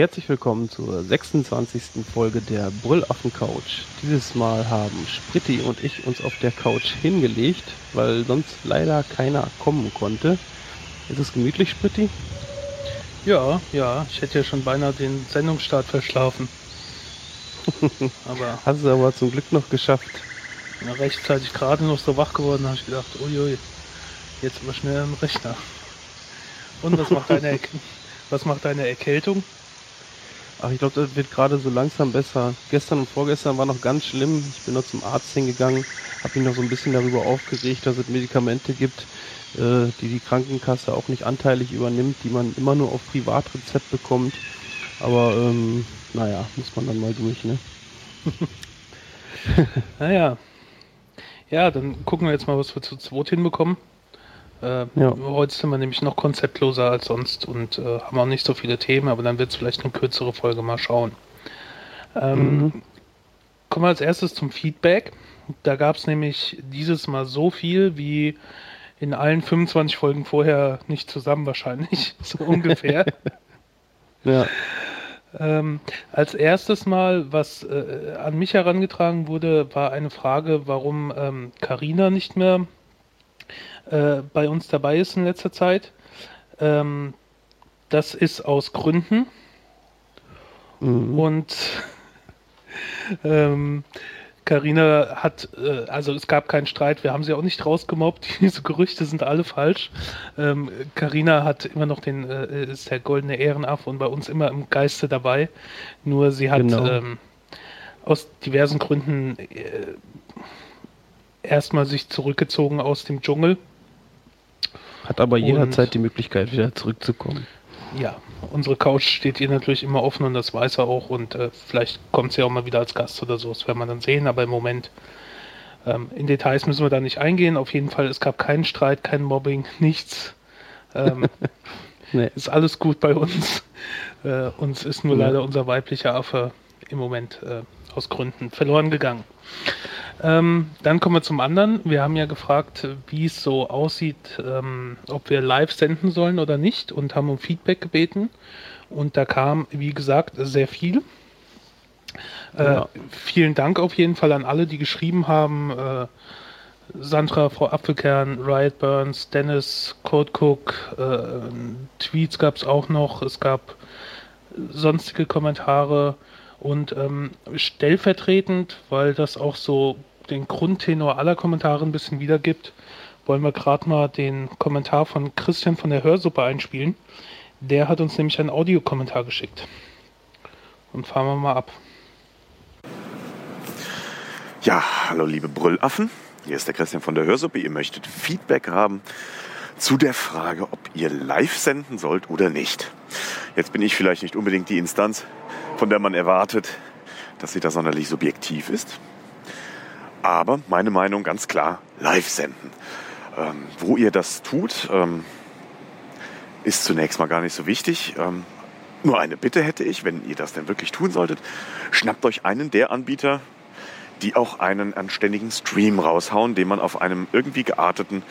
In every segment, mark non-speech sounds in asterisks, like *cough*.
Herzlich willkommen zur 26. Folge der Brüllaffen Couch. Dieses Mal haben Spritti und ich uns auf der Couch hingelegt, weil sonst leider keiner kommen konnte. Ist es gemütlich, Spritti? Ja, ja, ich hätte ja schon beinahe den Sendungsstart verschlafen. *laughs* aber hast du aber zum Glück noch geschafft. Na, rechtzeitig gerade noch so wach geworden, habe ich gedacht, uiui, jetzt aber schnell am Rechner. Und was macht deine, *laughs* was macht deine Erkältung? Ach, ich glaube, das wird gerade so langsam besser. Gestern und vorgestern war noch ganz schlimm. Ich bin noch zum Arzt hingegangen, habe mich noch so ein bisschen darüber aufgeregt, dass es Medikamente gibt, äh, die die Krankenkasse auch nicht anteilig übernimmt, die man immer nur auf Privatrezept bekommt. Aber ähm, naja, muss man dann mal durch, ne? *laughs* naja. Ja, dann gucken wir jetzt mal, was wir zu zweit hinbekommen. Äh, ja. Heute sind wir nämlich noch konzeptloser als sonst und äh, haben auch nicht so viele Themen, aber dann wird es vielleicht eine kürzere Folge mal schauen. Ähm, mhm. Kommen wir als erstes zum Feedback. Da gab es nämlich dieses Mal so viel wie in allen 25 Folgen vorher nicht zusammen wahrscheinlich, *laughs* so ungefähr. *laughs* ja. Ähm, als erstes Mal, was äh, an mich herangetragen wurde, war eine Frage, warum Karina ähm, nicht mehr äh, bei uns dabei ist in letzter Zeit. Ähm, das ist aus Gründen. Mhm. Und *laughs* ähm, Carina hat, äh, also es gab keinen Streit, wir haben sie auch nicht rausgemobbt, *laughs* diese Gerüchte sind alle falsch. Carina ähm, hat immer noch den, äh, ist der goldene Ehrenaffe und bei uns immer im Geiste dabei. Nur sie hat genau. ähm, aus diversen Gründen äh, erstmal sich zurückgezogen aus dem Dschungel hat aber jederzeit die Möglichkeit, wieder zurückzukommen. Ja, unsere Couch steht ihr natürlich immer offen und das weiß er auch und äh, vielleicht kommt sie auch mal wieder als Gast oder so, das werden wir dann sehen, aber im Moment ähm, in Details müssen wir da nicht eingehen. Auf jeden Fall, es gab keinen Streit, kein Mobbing, nichts. Ähm, *laughs* nee. Ist alles gut bei uns. Äh, uns ist nur ja. leider unser weiblicher Affe im Moment äh, aus Gründen verloren gegangen. Ähm, dann kommen wir zum anderen. Wir haben ja gefragt, wie es so aussieht, ähm, ob wir live senden sollen oder nicht und haben um Feedback gebeten. Und da kam, wie gesagt, sehr viel. Äh, ja. Vielen Dank auf jeden Fall an alle, die geschrieben haben. Äh, Sandra, Frau Apfelkern, Riot Burns, Dennis, Code Cook, äh, Tweets gab es auch noch. Es gab sonstige Kommentare und ähm, stellvertretend, weil das auch so den Grundtenor aller Kommentare ein bisschen wiedergibt, wollen wir gerade mal den Kommentar von Christian von der Hörsuppe einspielen. Der hat uns nämlich einen Audiokommentar geschickt. Und fahren wir mal ab. Ja, hallo liebe Brüllaffen. Hier ist der Christian von der Hörsuppe. Ihr möchtet Feedback haben zu der Frage, ob ihr live senden sollt oder nicht. Jetzt bin ich vielleicht nicht unbedingt die Instanz, von der man erwartet, dass sie da sonderlich subjektiv ist. Aber meine Meinung ganz klar, live senden. Ähm, wo ihr das tut, ähm, ist zunächst mal gar nicht so wichtig. Ähm, nur eine Bitte hätte ich, wenn ihr das denn wirklich tun solltet, schnappt euch einen der Anbieter, die auch einen anständigen Stream raushauen, den man auf einem irgendwie gearteten,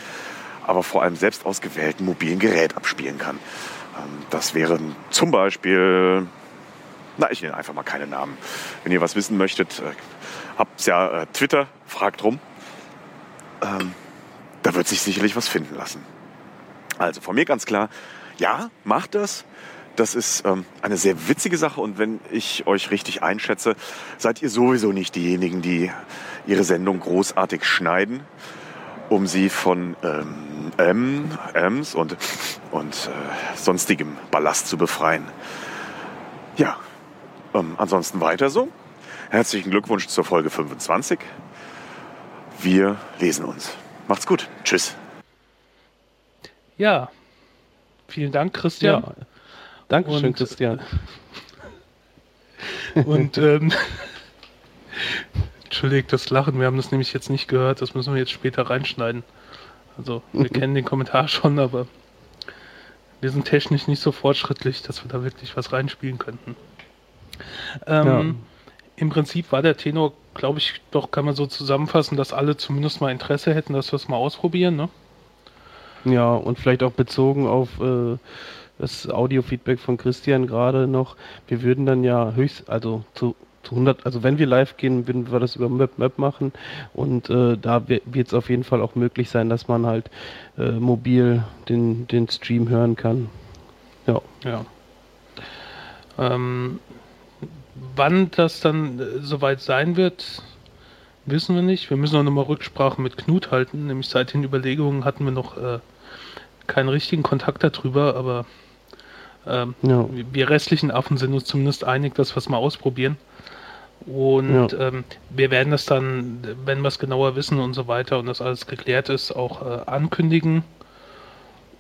aber vor allem selbst ausgewählten mobilen Gerät abspielen kann. Ähm, das wären zum Beispiel, na, ich nenne einfach mal keine Namen. Wenn ihr was wissen möchtet, habt's ja äh, Twitter, fragt rum. Ähm, da wird sich sicherlich was finden lassen. Also von mir ganz klar, ja, macht das. Das ist ähm, eine sehr witzige Sache und wenn ich euch richtig einschätze, seid ihr sowieso nicht diejenigen, die ihre Sendung großartig schneiden, um sie von ähm, M, Ms und, und äh, sonstigem Ballast zu befreien. Ja, ähm, ansonsten weiter so. Herzlichen Glückwunsch zur Folge 25. Wir lesen uns. Macht's gut. Tschüss. Ja. Vielen Dank, Christian. Ja. Dankeschön, und, Christian. *laughs* Und ähm, entschuldigt das Lachen, wir haben das nämlich jetzt nicht gehört, das müssen wir jetzt später reinschneiden. Also wir mhm. kennen den Kommentar schon, aber wir sind technisch nicht so fortschrittlich, dass wir da wirklich was reinspielen könnten. Ähm, ja im Prinzip war der Tenor, glaube ich, doch kann man so zusammenfassen, dass alle zumindest mal Interesse hätten, dass wir es mal ausprobieren. Ne? Ja, und vielleicht auch bezogen auf äh, das Audio-Feedback von Christian gerade noch. Wir würden dann ja höchst, also zu, zu 100, also wenn wir live gehen, würden wir das über Map Map machen und äh, da wird es auf jeden Fall auch möglich sein, dass man halt äh, mobil den, den Stream hören kann. Ja. Ja. Ähm, wann das dann äh, soweit sein wird, wissen wir nicht. Wir müssen auch nochmal Rücksprache mit Knut halten. Nämlich seit den Überlegungen hatten wir noch äh, keinen richtigen Kontakt darüber, aber ähm, ja. wir restlichen Affen sind uns zumindest einig, dass wir es mal ausprobieren. Und ja. ähm, wir werden das dann, wenn wir es genauer wissen und so weiter und das alles geklärt ist, auch äh, ankündigen.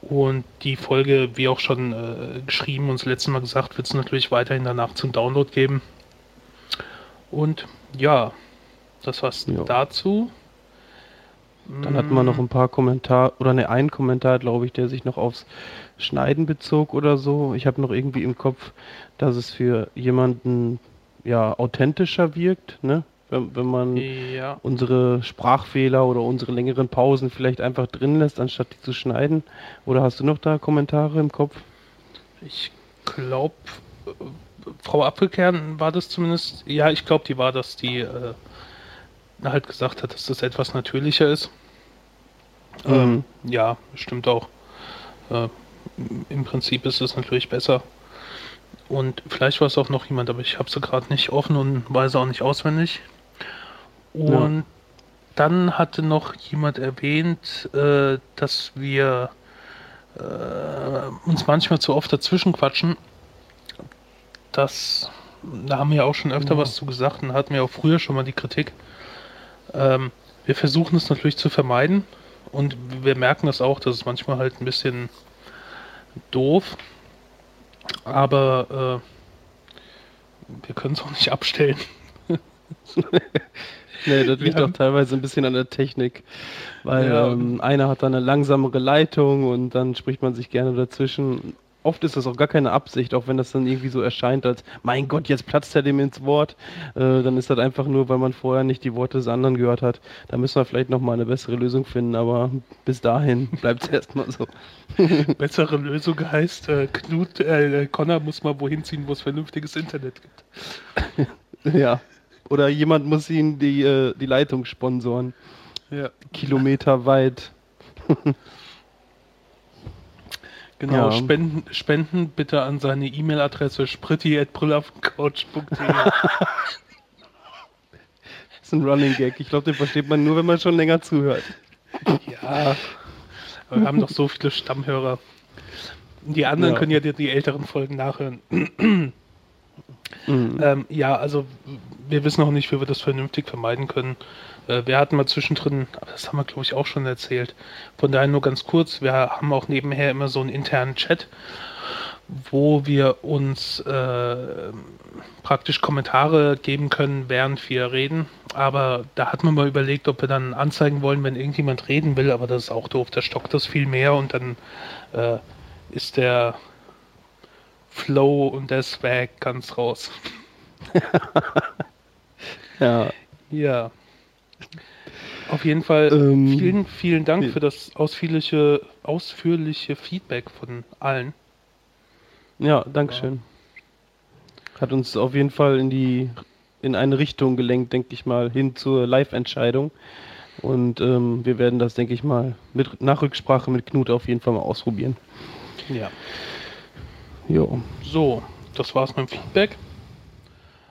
Und die Folge, wie auch schon äh, geschrieben und das letzte Mal gesagt, wird es natürlich weiterhin danach zum Download geben. Und ja, das war's ja. dazu. Dann hatten wir noch ein paar Kommentare, oder ne, einen Kommentar, glaube ich, der sich noch aufs Schneiden bezog oder so. Ich habe noch irgendwie im Kopf, dass es für jemanden ja authentischer wirkt, ne? Wenn, wenn man ja. unsere Sprachfehler oder unsere längeren Pausen vielleicht einfach drin lässt, anstatt die zu schneiden. Oder hast du noch da Kommentare im Kopf? Ich glaube, Frau Apfelkern war das zumindest, ja, ich glaube, die war das, die äh, halt gesagt hat, dass das etwas natürlicher ist. Mhm. Ähm, ja, stimmt auch. Äh, Im Prinzip ist es natürlich besser. Und vielleicht war es auch noch jemand, aber ich habe sie gerade nicht offen und weiß auch nicht auswendig. Und ja. dann hatte noch jemand erwähnt, äh, dass wir äh, uns manchmal zu oft dazwischen quatschen. Das, da haben wir auch schon öfter ja. was zu gesagt und hatten wir auch früher schon mal die Kritik. Ähm, wir versuchen es natürlich zu vermeiden und wir merken das auch, dass es manchmal halt ein bisschen doof, aber äh, wir können es auch nicht abstellen. *laughs* nee, das liegt auch teilweise ein bisschen an der Technik, weil ja. ähm, einer hat dann eine langsamere Leitung und dann spricht man sich gerne dazwischen oft ist das auch gar keine Absicht, auch wenn das dann irgendwie so erscheint als, mein Gott, jetzt platzt er dem ins Wort. Äh, dann ist das einfach nur, weil man vorher nicht die Worte des anderen gehört hat. Da müssen wir vielleicht nochmal eine bessere Lösung finden, aber bis dahin *laughs* bleibt es erstmal so. *laughs* bessere Lösung heißt, äh, Knut, äh, Connor muss mal wohin ziehen, wo es vernünftiges Internet gibt. ja. Oder jemand muss ihnen die, äh, die Leitung sponsoren. Ja. Kilometer weit. *laughs* Genau, ja. spenden, spenden bitte an seine E-Mail-Adresse spritti.brüllaufencoach.de. das *laughs* ist ein Running Gag. Ich glaube, den versteht man nur, wenn man schon länger zuhört. Ja, wir haben doch so viele Stammhörer. Die anderen ja. können ja die, die älteren Folgen nachhören. Mhm. Ähm, ja, also wir wissen noch nicht, wie wir das vernünftig vermeiden können. Äh, wir hatten mal zwischendrin, aber das haben wir glaube ich auch schon erzählt, von daher nur ganz kurz, wir haben auch nebenher immer so einen internen Chat, wo wir uns äh, praktisch Kommentare geben können, während wir reden. Aber da hat man mal überlegt, ob wir dann anzeigen wollen, wenn irgendjemand reden will, aber das ist auch doof, da stockt das viel mehr und dann äh, ist der Flow und der Swag ganz raus. *laughs* ja. Ja. Auf jeden Fall ähm, vielen, vielen Dank für das ausführliche, ausführliche Feedback von allen. Ja, Dankeschön. Hat uns auf jeden Fall in die in eine Richtung gelenkt, denke ich mal, hin zur Live-Entscheidung. Und ähm, wir werden das, denke ich mal, mit nach Rücksprache mit Knut auf jeden Fall mal ausprobieren. Ja. Jo. So, das war's mit dem Feedback.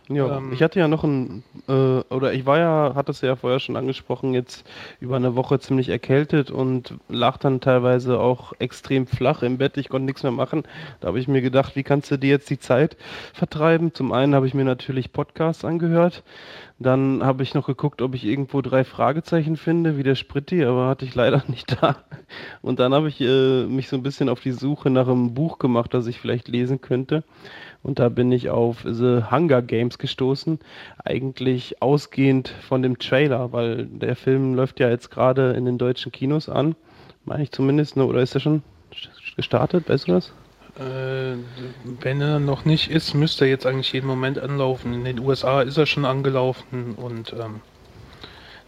Ja, ähm, ich hatte ja noch ein, äh, oder ich war ja, hatte es ja vorher schon angesprochen, jetzt über eine Woche ziemlich erkältet und lag dann teilweise auch extrem flach im Bett. Ich konnte nichts mehr machen. Da habe ich mir gedacht, wie kannst du dir jetzt die Zeit vertreiben? Zum einen habe ich mir natürlich Podcasts angehört. Dann habe ich noch geguckt, ob ich irgendwo drei Fragezeichen finde, wie der Spritti, aber hatte ich leider *laughs* nicht da. Und dann habe ich äh, mich so ein bisschen auf die Suche nach einem Buch gemacht, das ich vielleicht lesen könnte. Und da bin ich auf The Hunger Games gestoßen. Eigentlich ausgehend von dem Trailer, weil der Film läuft ja jetzt gerade in den deutschen Kinos an. Meine ich zumindest, ne? oder ist er schon gestartet? Weißt du das? Äh, wenn er noch nicht ist, müsste er jetzt eigentlich jeden Moment anlaufen. In den USA ist er schon angelaufen und ähm,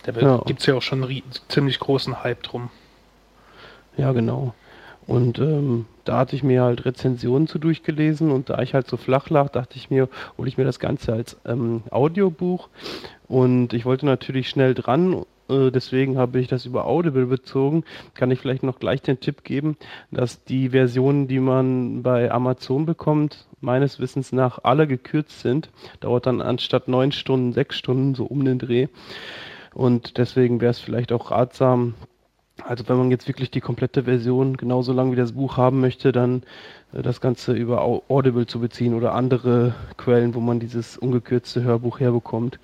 da ja. gibt es ja auch schon einen ziemlich großen Hype drum. Ja, genau. Und ähm, da hatte ich mir halt Rezensionen zu durchgelesen und da ich halt so flach lag, dachte ich mir, hole ich mir das Ganze als ähm, Audiobuch. Und ich wollte natürlich schnell dran äh, deswegen habe ich das über Audible bezogen. Kann ich vielleicht noch gleich den Tipp geben, dass die Versionen, die man bei Amazon bekommt, meines Wissens nach alle gekürzt sind. Dauert dann anstatt neun Stunden, sechs Stunden, so um den Dreh. Und deswegen wäre es vielleicht auch ratsam, also wenn man jetzt wirklich die komplette Version genauso lang wie das Buch haben möchte, dann äh, das Ganze über Audible zu beziehen oder andere Quellen, wo man dieses ungekürzte Hörbuch herbekommt.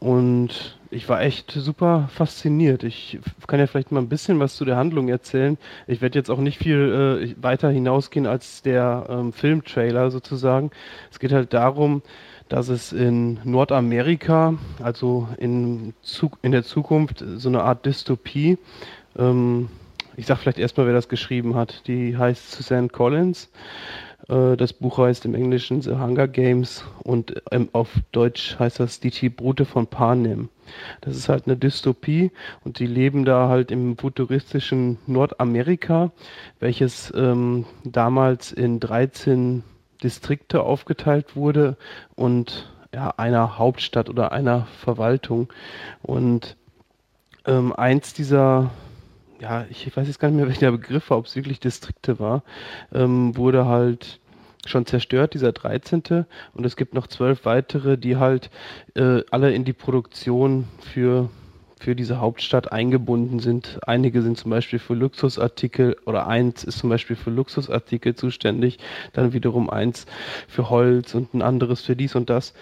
Und ich war echt super fasziniert. Ich kann ja vielleicht mal ein bisschen was zu der Handlung erzählen. Ich werde jetzt auch nicht viel äh, weiter hinausgehen als der ähm, Filmtrailer sozusagen. Es geht halt darum, dass es in Nordamerika, also in, in der Zukunft, so eine Art Dystopie, ähm, ich sag vielleicht erstmal, wer das geschrieben hat. Die heißt Suzanne Collins. Äh, das Buch heißt im Englischen The Hunger Games und ähm, auf Deutsch heißt das Die Brute von Panem. Das ist halt eine Dystopie und die leben da halt im futuristischen Nordamerika, welches ähm, damals in 13 Distrikte aufgeteilt wurde und ja, einer Hauptstadt oder einer Verwaltung. Und ähm, eins dieser ja, ich weiß jetzt gar nicht mehr, *laughs* welcher Begriff war, ob es wirklich Distrikte war, ähm, wurde halt schon zerstört, dieser 13. Und es gibt noch zwölf weitere, die halt äh, alle in die Produktion für, für diese Hauptstadt eingebunden sind. Einige sind zum Beispiel für Luxusartikel oder eins ist zum Beispiel für Luxusartikel zuständig, dann wiederum eins für Holz und ein anderes für dies und das.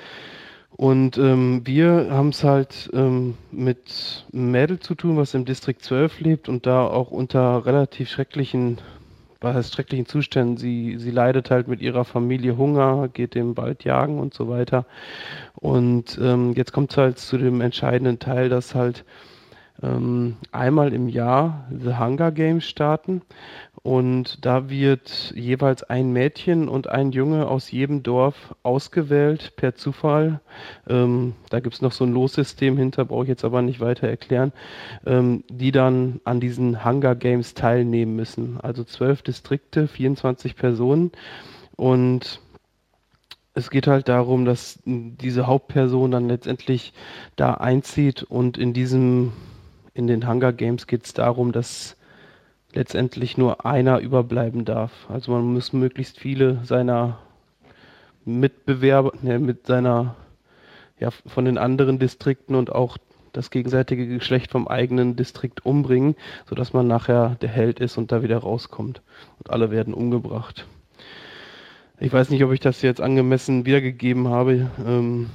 Und ähm, wir haben es halt ähm, mit einem Mädel zu tun, was im Distrikt 12 lebt und da auch unter relativ schrecklichen, was heißt schrecklichen Zuständen. Sie, sie leidet halt mit ihrer Familie Hunger, geht im Wald jagen und so weiter. Und ähm, jetzt kommt es halt zu dem entscheidenden Teil, dass halt ähm, einmal im Jahr The Hunger Games starten. Und da wird jeweils ein Mädchen und ein Junge aus jedem Dorf ausgewählt per Zufall. Ähm, da gibt es noch so ein Lossystem hinter, brauche ich jetzt aber nicht weiter erklären, ähm, die dann an diesen Hunger Games teilnehmen müssen. Also zwölf Distrikte, 24 Personen. Und es geht halt darum, dass diese Hauptperson dann letztendlich da einzieht und in diesem in den Hunger Games geht es darum, dass letztendlich nur einer überbleiben darf. Also man muss möglichst viele seiner Mitbewerber, ne, mit seiner, ja, von den anderen Distrikten und auch das gegenseitige Geschlecht vom eigenen Distrikt umbringen, sodass man nachher der Held ist und da wieder rauskommt. Und alle werden umgebracht. Ich weiß nicht, ob ich das jetzt angemessen wiedergegeben habe, ähm,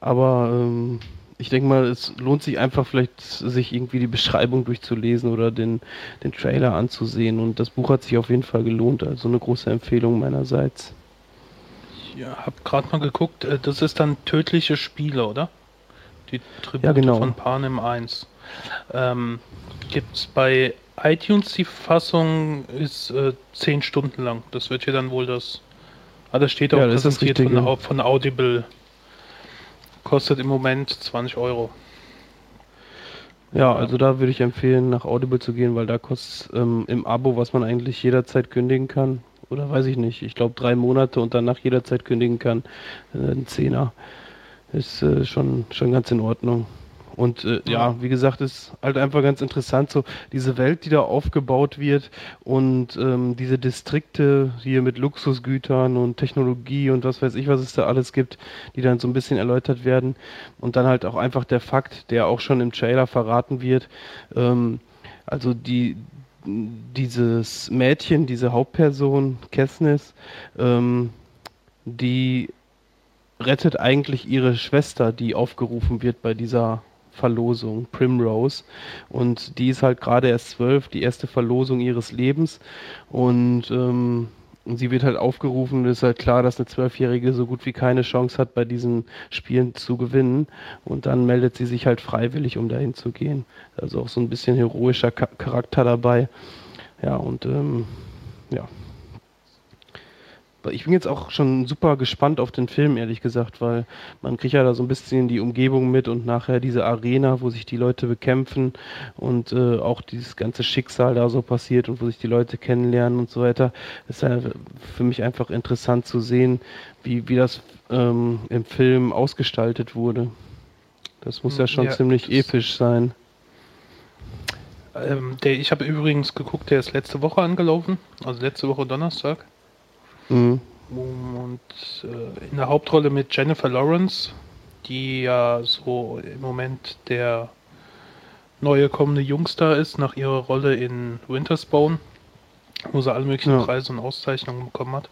aber ähm, ich denke mal, es lohnt sich einfach vielleicht, sich irgendwie die Beschreibung durchzulesen oder den, den Trailer anzusehen. Und das Buch hat sich auf jeden Fall gelohnt. Also eine große Empfehlung meinerseits. Ja, hab gerade mal geguckt. Äh, das ist dann tödliche Spiele, oder? Die Tribute ja, genau. von Panem 1. Ähm, Gibt es bei iTunes die Fassung, ist äh, 10 Stunden lang. Das wird hier dann wohl das. Ah, das steht auch ja, das präsentiert von, von Audible Kostet im Moment 20 Euro. Ja, also da würde ich empfehlen, nach Audible zu gehen, weil da kostet ähm, im Abo, was man eigentlich jederzeit kündigen kann, oder weiß ich nicht, ich glaube drei Monate und danach jederzeit kündigen kann, äh, ein Zehner. Ist äh, schon, schon ganz in Ordnung. Und äh, ja, wie gesagt, ist halt einfach ganz interessant, so diese Welt, die da aufgebaut wird und ähm, diese Distrikte hier mit Luxusgütern und Technologie und was weiß ich, was es da alles gibt, die dann so ein bisschen erläutert werden. Und dann halt auch einfach der Fakt, der auch schon im Trailer verraten wird, ähm, also die, dieses Mädchen, diese Hauptperson, Kessnis, ähm, die rettet eigentlich ihre Schwester, die aufgerufen wird bei dieser Verlosung, Primrose. Und die ist halt gerade erst zwölf, die erste Verlosung ihres Lebens. Und ähm, sie wird halt aufgerufen, es ist halt klar, dass eine Zwölfjährige so gut wie keine Chance hat, bei diesen Spielen zu gewinnen. Und dann meldet sie sich halt freiwillig, um dahin zu gehen. Also auch so ein bisschen heroischer Charakter dabei. Ja, und ähm, ja. Ich bin jetzt auch schon super gespannt auf den Film, ehrlich gesagt, weil man kriegt ja da so ein bisschen die Umgebung mit und nachher diese Arena, wo sich die Leute bekämpfen und äh, auch dieses ganze Schicksal da so passiert und wo sich die Leute kennenlernen und so weiter. Das ist ja für mich einfach interessant zu sehen, wie, wie das ähm, im Film ausgestaltet wurde. Das muss ja schon ja, ziemlich episch sein. Ähm, der, ich habe übrigens geguckt, der ist letzte Woche angelaufen, also letzte Woche Donnerstag. Mhm. Und äh, in der Hauptrolle mit Jennifer Lawrence, die ja so im Moment der neue kommende Jungstar ist, nach ihrer Rolle in Winterspawn, wo sie alle möglichen ja. Preise und Auszeichnungen bekommen hat.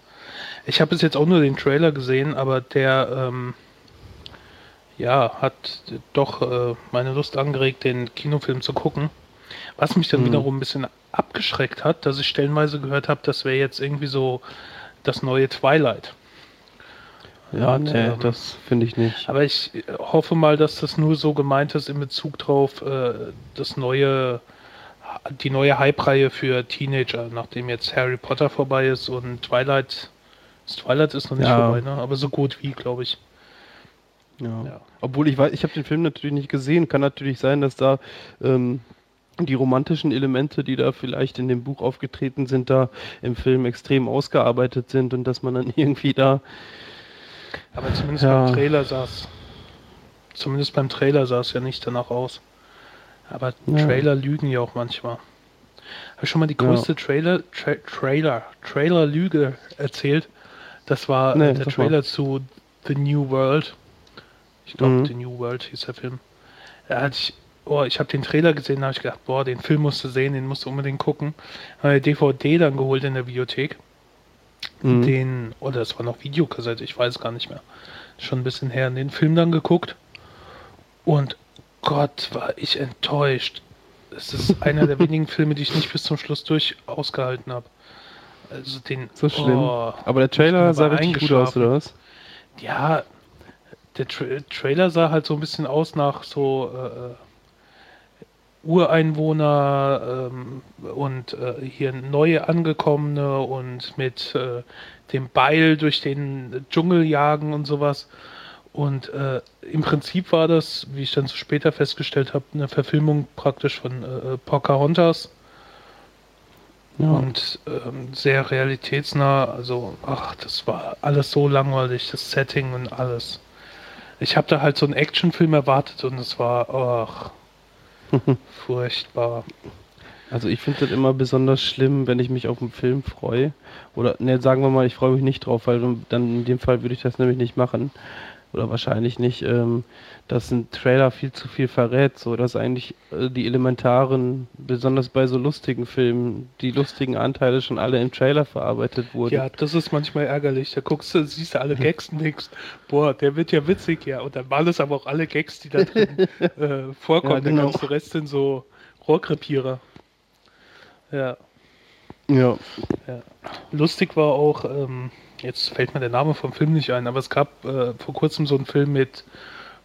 Ich habe bis jetzt auch nur den Trailer gesehen, aber der ähm, ja, hat doch äh, meine Lust angeregt, den Kinofilm zu gucken. Was mich dann mhm. wiederum ein bisschen abgeschreckt hat, dass ich stellenweise gehört habe, das wäre jetzt irgendwie so das neue Twilight. Ja, nee, ähm, das finde ich nicht. Aber ich hoffe mal, dass das nur so gemeint ist in Bezug drauf, äh, das neue, die neue Hype-Reihe für Teenager, nachdem jetzt Harry Potter vorbei ist und Twilight, Twilight ist noch nicht ja. vorbei, ne? aber so gut wie, glaube ich. Ja. ja. Obwohl ich weiß, ich habe den Film natürlich nicht gesehen. Kann natürlich sein, dass da ähm, die romantischen Elemente, die da vielleicht in dem Buch aufgetreten sind, da im Film extrem ausgearbeitet sind und dass man dann *laughs* irgendwie da. Aber zumindest ja. beim Trailer sah es. Zumindest beim Trailer sah es ja nicht danach aus. Aber ja. Trailer lügen ja auch manchmal. Habe ich schon mal die größte ja. Trailer, Tra Trailer, Trailer-Lüge erzählt? Das war nee, der Trailer war. zu The New World. Ich glaube, mhm. The New World hieß der Film. Da hatte ich oh, ich habe den Trailer gesehen, da habe ich gedacht, boah, den Film musst du sehen, den musst du unbedingt gucken. Habe DVD dann geholt in der Bibliothek. Mhm. Den, oder es war noch Videokassette, ich weiß gar nicht mehr. Schon ein bisschen her, den Film dann geguckt. Und Gott, war ich enttäuscht. Es ist *laughs* einer der wenigen Filme, die ich nicht bis zum Schluss durch ausgehalten habe. Also den. So schlimm. Oh, Aber der Trailer sah richtig gut aus, oder was? Ja, der Tra Trailer sah halt so ein bisschen aus nach so äh, äh Ureinwohner ähm, und äh, hier neue Angekommene und mit äh, dem Beil durch den Dschungel jagen und sowas. Und äh, im Prinzip war das, wie ich dann so später festgestellt habe, eine Verfilmung praktisch von äh, Pocahontas. Ja. Und ähm, sehr realitätsnah. Also, ach, das war alles so langweilig, das Setting und alles. Ich habe da halt so einen Actionfilm erwartet und es war, ach, *laughs* Furchtbar. Also ich finde das immer besonders schlimm, wenn ich mich auf einen Film freue. Oder ne, sagen wir mal, ich freue mich nicht drauf, weil dann in dem Fall würde ich das nämlich nicht machen oder wahrscheinlich nicht, ähm, dass ein Trailer viel zu viel verrät, so dass eigentlich äh, die elementaren, besonders bei so lustigen Filmen, die lustigen Anteile schon alle im Trailer verarbeitet wurden. Ja, das ist manchmal ärgerlich. Da guckst du, siehst du alle Gags und denkst, boah, der wird ja witzig, ja. Und dann waren es aber auch alle Gags, die da drin *laughs* äh, vorkommen. Ja, genau. Der ganze Rest sind so Rohrkrepierer. Ja. Ja. ja. Lustig war auch, ähm, jetzt fällt mir der Name vom Film nicht ein, aber es gab äh, vor kurzem so einen Film mit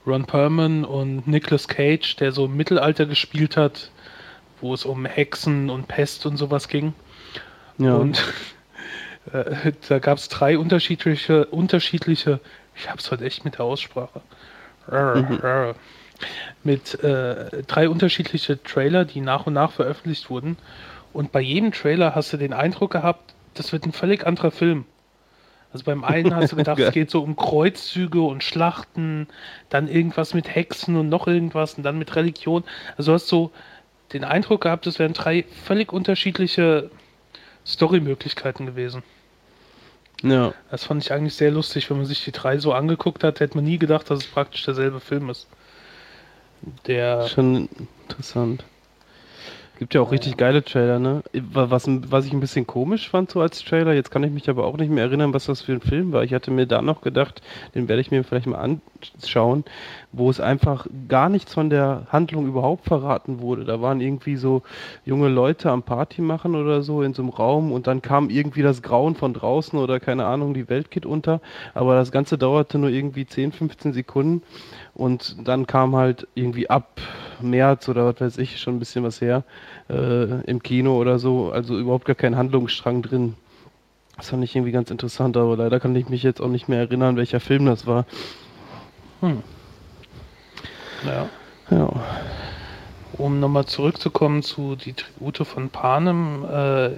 Ron Perlman und Nicolas Cage, der so im Mittelalter gespielt hat, wo es um Hexen und Pest und sowas ging. Ja. Und *laughs* äh, da gab es drei unterschiedliche, unterschiedliche, ich hab's heute echt mit der Aussprache, mhm. mit äh, drei unterschiedliche Trailer, die nach und nach veröffentlicht wurden. Und bei jedem Trailer hast du den Eindruck gehabt, das wird ein völlig anderer Film. Also beim einen hast du *laughs* gedacht, es geht so um Kreuzzüge und Schlachten, dann irgendwas mit Hexen und noch irgendwas und dann mit Religion. Also du hast so den Eindruck gehabt, es wären drei völlig unterschiedliche Story-Möglichkeiten gewesen. Ja. Das fand ich eigentlich sehr lustig, wenn man sich die drei so angeguckt hat, hätte man nie gedacht, dass es praktisch derselbe Film ist. Der. Schon interessant. Gibt ja auch richtig geile Trailer, ne? Was, was ich ein bisschen komisch fand so als Trailer, jetzt kann ich mich aber auch nicht mehr erinnern, was das für ein Film war. Ich hatte mir da noch gedacht, den werde ich mir vielleicht mal anschauen, wo es einfach gar nichts von der Handlung überhaupt verraten wurde. Da waren irgendwie so junge Leute am Party machen oder so in so einem Raum und dann kam irgendwie das Grauen von draußen oder keine Ahnung, die Welt geht unter. Aber das Ganze dauerte nur irgendwie 10, 15 Sekunden und dann kam halt irgendwie ab März oder was weiß ich, schon ein bisschen was her, äh, im Kino oder so, also überhaupt gar kein Handlungsstrang drin. Das fand ich irgendwie ganz interessant, aber leider kann ich mich jetzt auch nicht mehr erinnern, welcher Film das war. Hm. Ja. Ja. Um nochmal zurückzukommen zu die Tribute von Panem, äh,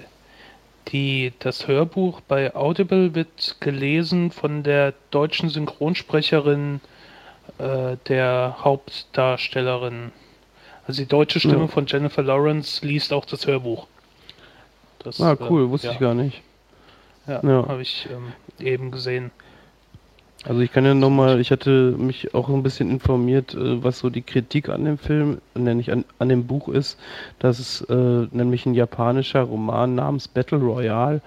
die, das Hörbuch bei Audible wird gelesen von der deutschen Synchronsprecherin äh, der Hauptdarstellerin. Also die deutsche Stimme Ja. von Jennifer Lawrence liest auch das Hörbuch. Das, Ah, cool, äh, wusste ja, ich gar nicht. Ja, Ja. habe ich ähm, eben gesehen. Also ich kann ja nochmal, ich hatte mich auch ein bisschen informiert, äh, was so die Kritik an dem Film, nenne ich an, an dem Buch ist, dass es äh, nämlich ein japanischer Roman namens Battle Royale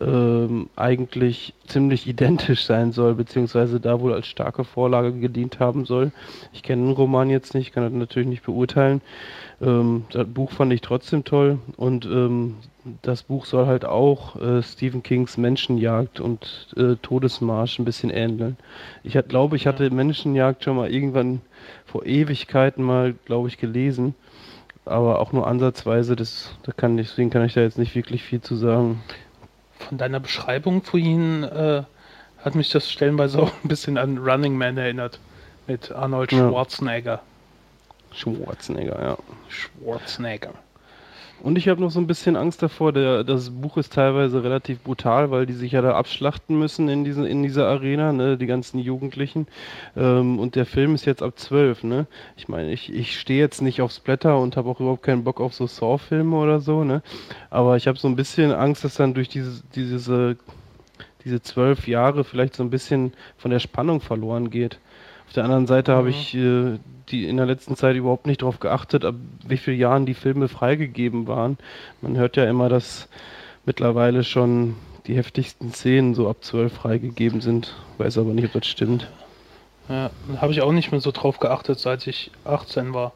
ähm, eigentlich ziemlich identisch sein soll, beziehungsweise da wohl als starke Vorlage gedient haben soll. Ich kenne den Roman jetzt nicht, kann das natürlich nicht beurteilen. Ähm, das Buch fand ich trotzdem toll und ähm, das Buch soll halt auch äh, Stephen Kings Menschenjagd und äh, Todesmarsch ein bisschen ähneln. Ich hat, glaube, ich hatte Menschenjagd schon mal irgendwann vor Ewigkeiten mal, glaube ich, gelesen, aber auch nur ansatzweise. Das, da kann ich, deswegen kann ich da jetzt nicht wirklich viel zu sagen. Von deiner Beschreibung vorhin äh, hat mich das stellenweise auch ein bisschen an Running Man erinnert. Mit Arnold Ja. Schwarzenegger. Schwarzenegger, ja. Schwarzenegger. Und ich habe noch so ein bisschen Angst davor, der, das Buch ist teilweise relativ brutal, weil die sich ja da abschlachten müssen in, diesen, in dieser Arena, ne, die ganzen Jugendlichen. Ähm, und der Film ist jetzt ab 12, ne? Ich meine, ich, ich stehe jetzt nicht auf Splatter und habe auch überhaupt keinen Bock auf so Saw-Filme oder so, ne? Aber ich habe so ein bisschen Angst, dass dann durch diese, diese, diese zwölf Jahre vielleicht so ein bisschen von der Spannung verloren geht. Auf der anderen Seite habe Mhm. ich äh, die in der letzten Zeit überhaupt nicht darauf geachtet, ab wie vielen Jahren die Filme freigegeben waren. Man hört ja immer, dass mittlerweile schon die heftigsten Szenen so ab 12 freigegeben sind. Weiß aber nicht, ob das stimmt. Ja, da habe ich auch nicht mehr so drauf geachtet, seit ich 18 war.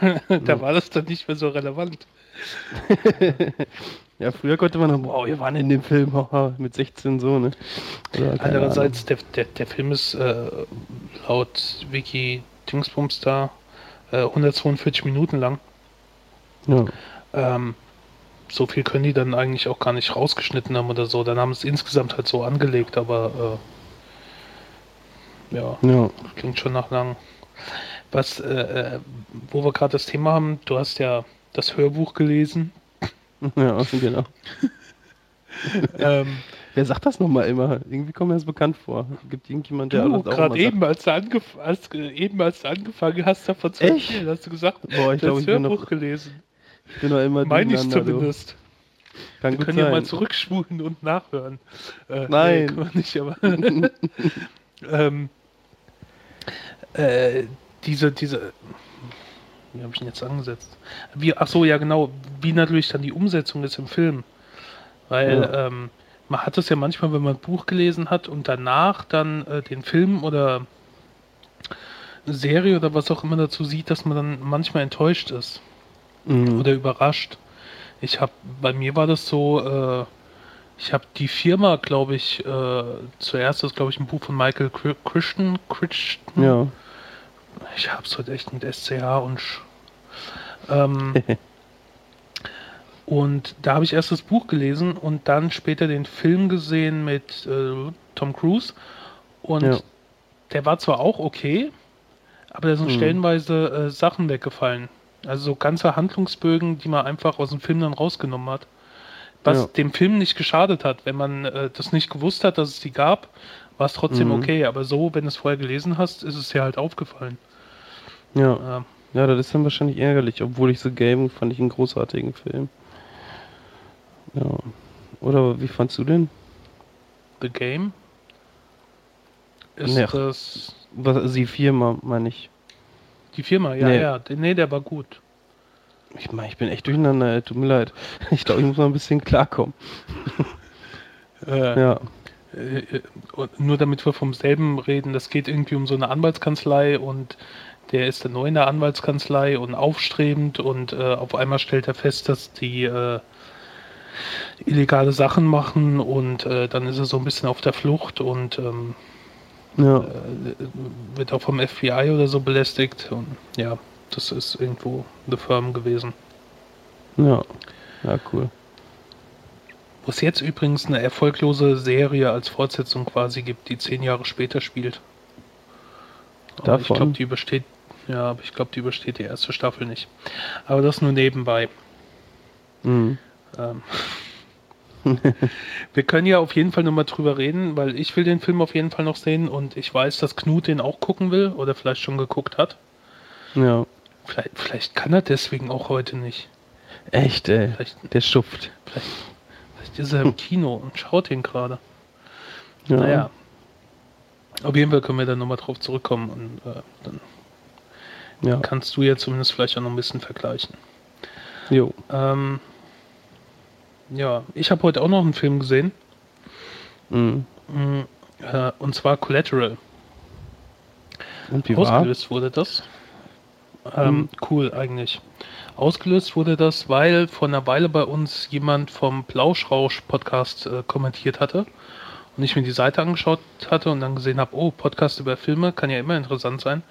*laughs* da war das dann nicht mehr so relevant. *laughs* Ja, früher konnte man noch, wow, wir waren in dem Film mit 16 so, ne? Oder, Andererseits, der, der, der Film ist äh, laut Wiki Dingsbums da äh, 142 Minuten lang. Ahnung. Ähm, so viel können die dann eigentlich auch gar nicht rausgeschnitten haben oder so. Dann haben es insgesamt halt so angelegt, aber äh, ja, Ja, ja. klingt schon nach lang. Was, äh, äh, wo wir gerade das Thema haben, du hast ja das Hörbuch gelesen. Ja, genau. *laughs* ähm, Wer sagt das nochmal immer? Irgendwie kommt mir das bekannt vor. Gibt irgendjemand, der du, das auch gerade eben, als du, angef als, äh, eben, als du angefangen hast, davon zu erzählen, hast du gesagt, sagt? Boah, ich glaube, ich bin Hörbuch noch, gelesen. ich bin noch immer Meine ich durcheinander, du. zumindest. Kann Wir können ja mal sein. zurückspulen und nachhören. Äh, Nein. Nee, können wir nicht, aber. *laughs* ähm, äh, diese, diese. Wie habe ich ihn jetzt angesetzt? Wie, ach so, ja, genau. Wie natürlich dann die Umsetzung ist im Film. Weil Ja. ähm, man hat es ja manchmal, wenn man ein Buch gelesen hat und danach dann äh, den Film oder eine Serie oder was auch immer dazu sieht, dass man dann manchmal enttäuscht ist Mhm. oder überrascht. Ich habe, bei mir war das so, äh, ich habe die Firma, glaube ich, äh, zuerst das, glaube ich, ein Buch von Michael Christian, Christian. Ja. Ich habe es heute echt mit SCH und Sch ähm, *laughs* und da habe ich erst das Buch gelesen und dann später den Film gesehen mit äh, Tom Cruise und Ja. der war zwar auch okay, aber da sind Mhm. stellenweise äh, Sachen weggefallen. Also so ganze Handlungsbögen, die man einfach aus dem Film dann rausgenommen hat. Was Ja. dem Film nicht geschadet hat. Wenn man äh, das nicht gewusst hat, dass es die gab, war es trotzdem Mhm. okay. Aber so, wenn du es vorher gelesen hast, ist es dir halt aufgefallen. Ja. Ja, das ist dann wahrscheinlich ärgerlich, obwohl ich so Game fand ich einen großartigen Film. Ja. Oder wie fandst du den? The Game ist Nee. das Was, die Firma, meine ich. die Firma, ja, Nee. ja. Nee, der war gut. Ich meine, ich bin echt durcheinander, tut mir leid. *laughs* Ich glaube, ich muss mal ein bisschen klarkommen. *laughs* Äh, Ja. äh, äh, nur damit wir vom selben reden, das geht irgendwie um so eine Anwaltskanzlei und der ist dann neu in der Anwaltskanzlei und aufstrebend und äh, auf einmal stellt er fest, dass die äh, illegale Sachen machen und äh, dann ist er so ein bisschen auf der Flucht und ähm, Ja. äh, wird auch vom FBI oder so belästigt und ja, das ist irgendwo The Firm gewesen. Ja. Ja, cool. Wo es jetzt übrigens eine erfolglose Serie als Fortsetzung quasi gibt, die zehn Jahre später spielt. Aber ich glaube, die übersteht, ja, aber ich glaube, die übersteht die erste Staffel nicht. Aber das nur nebenbei. Mhm. Ähm. *laughs* Wir können ja auf jeden Fall nochmal drüber reden, weil ich will den Film auf jeden Fall noch sehen und ich weiß, dass Knut den auch gucken will oder vielleicht schon geguckt hat. Ja. Vielleicht, vielleicht kann er deswegen auch heute nicht. Echt, ey. Vielleicht, der schuft. Vielleicht, vielleicht ist er im Kino und schaut ihn gerade. Ja. Naja. Auf jeden Fall können wir dann nochmal drauf zurückkommen und äh, dann ja. kannst du ja zumindest vielleicht auch noch ein bisschen vergleichen. Jo. Ähm, ja, ich habe heute auch noch einen Film gesehen. Mhm. mhm äh, und zwar Collateral. Und wie Ausgelöst war? wurde das. Ähm, mhm. Cool eigentlich. Ausgelöst wurde das, weil vor einer Weile bei uns jemand vom Plauschrausch-Podcast äh, kommentiert hatte und ich mir die Seite angeschaut hatte und dann gesehen habe, oh, Podcast über Filme kann ja immer interessant sein.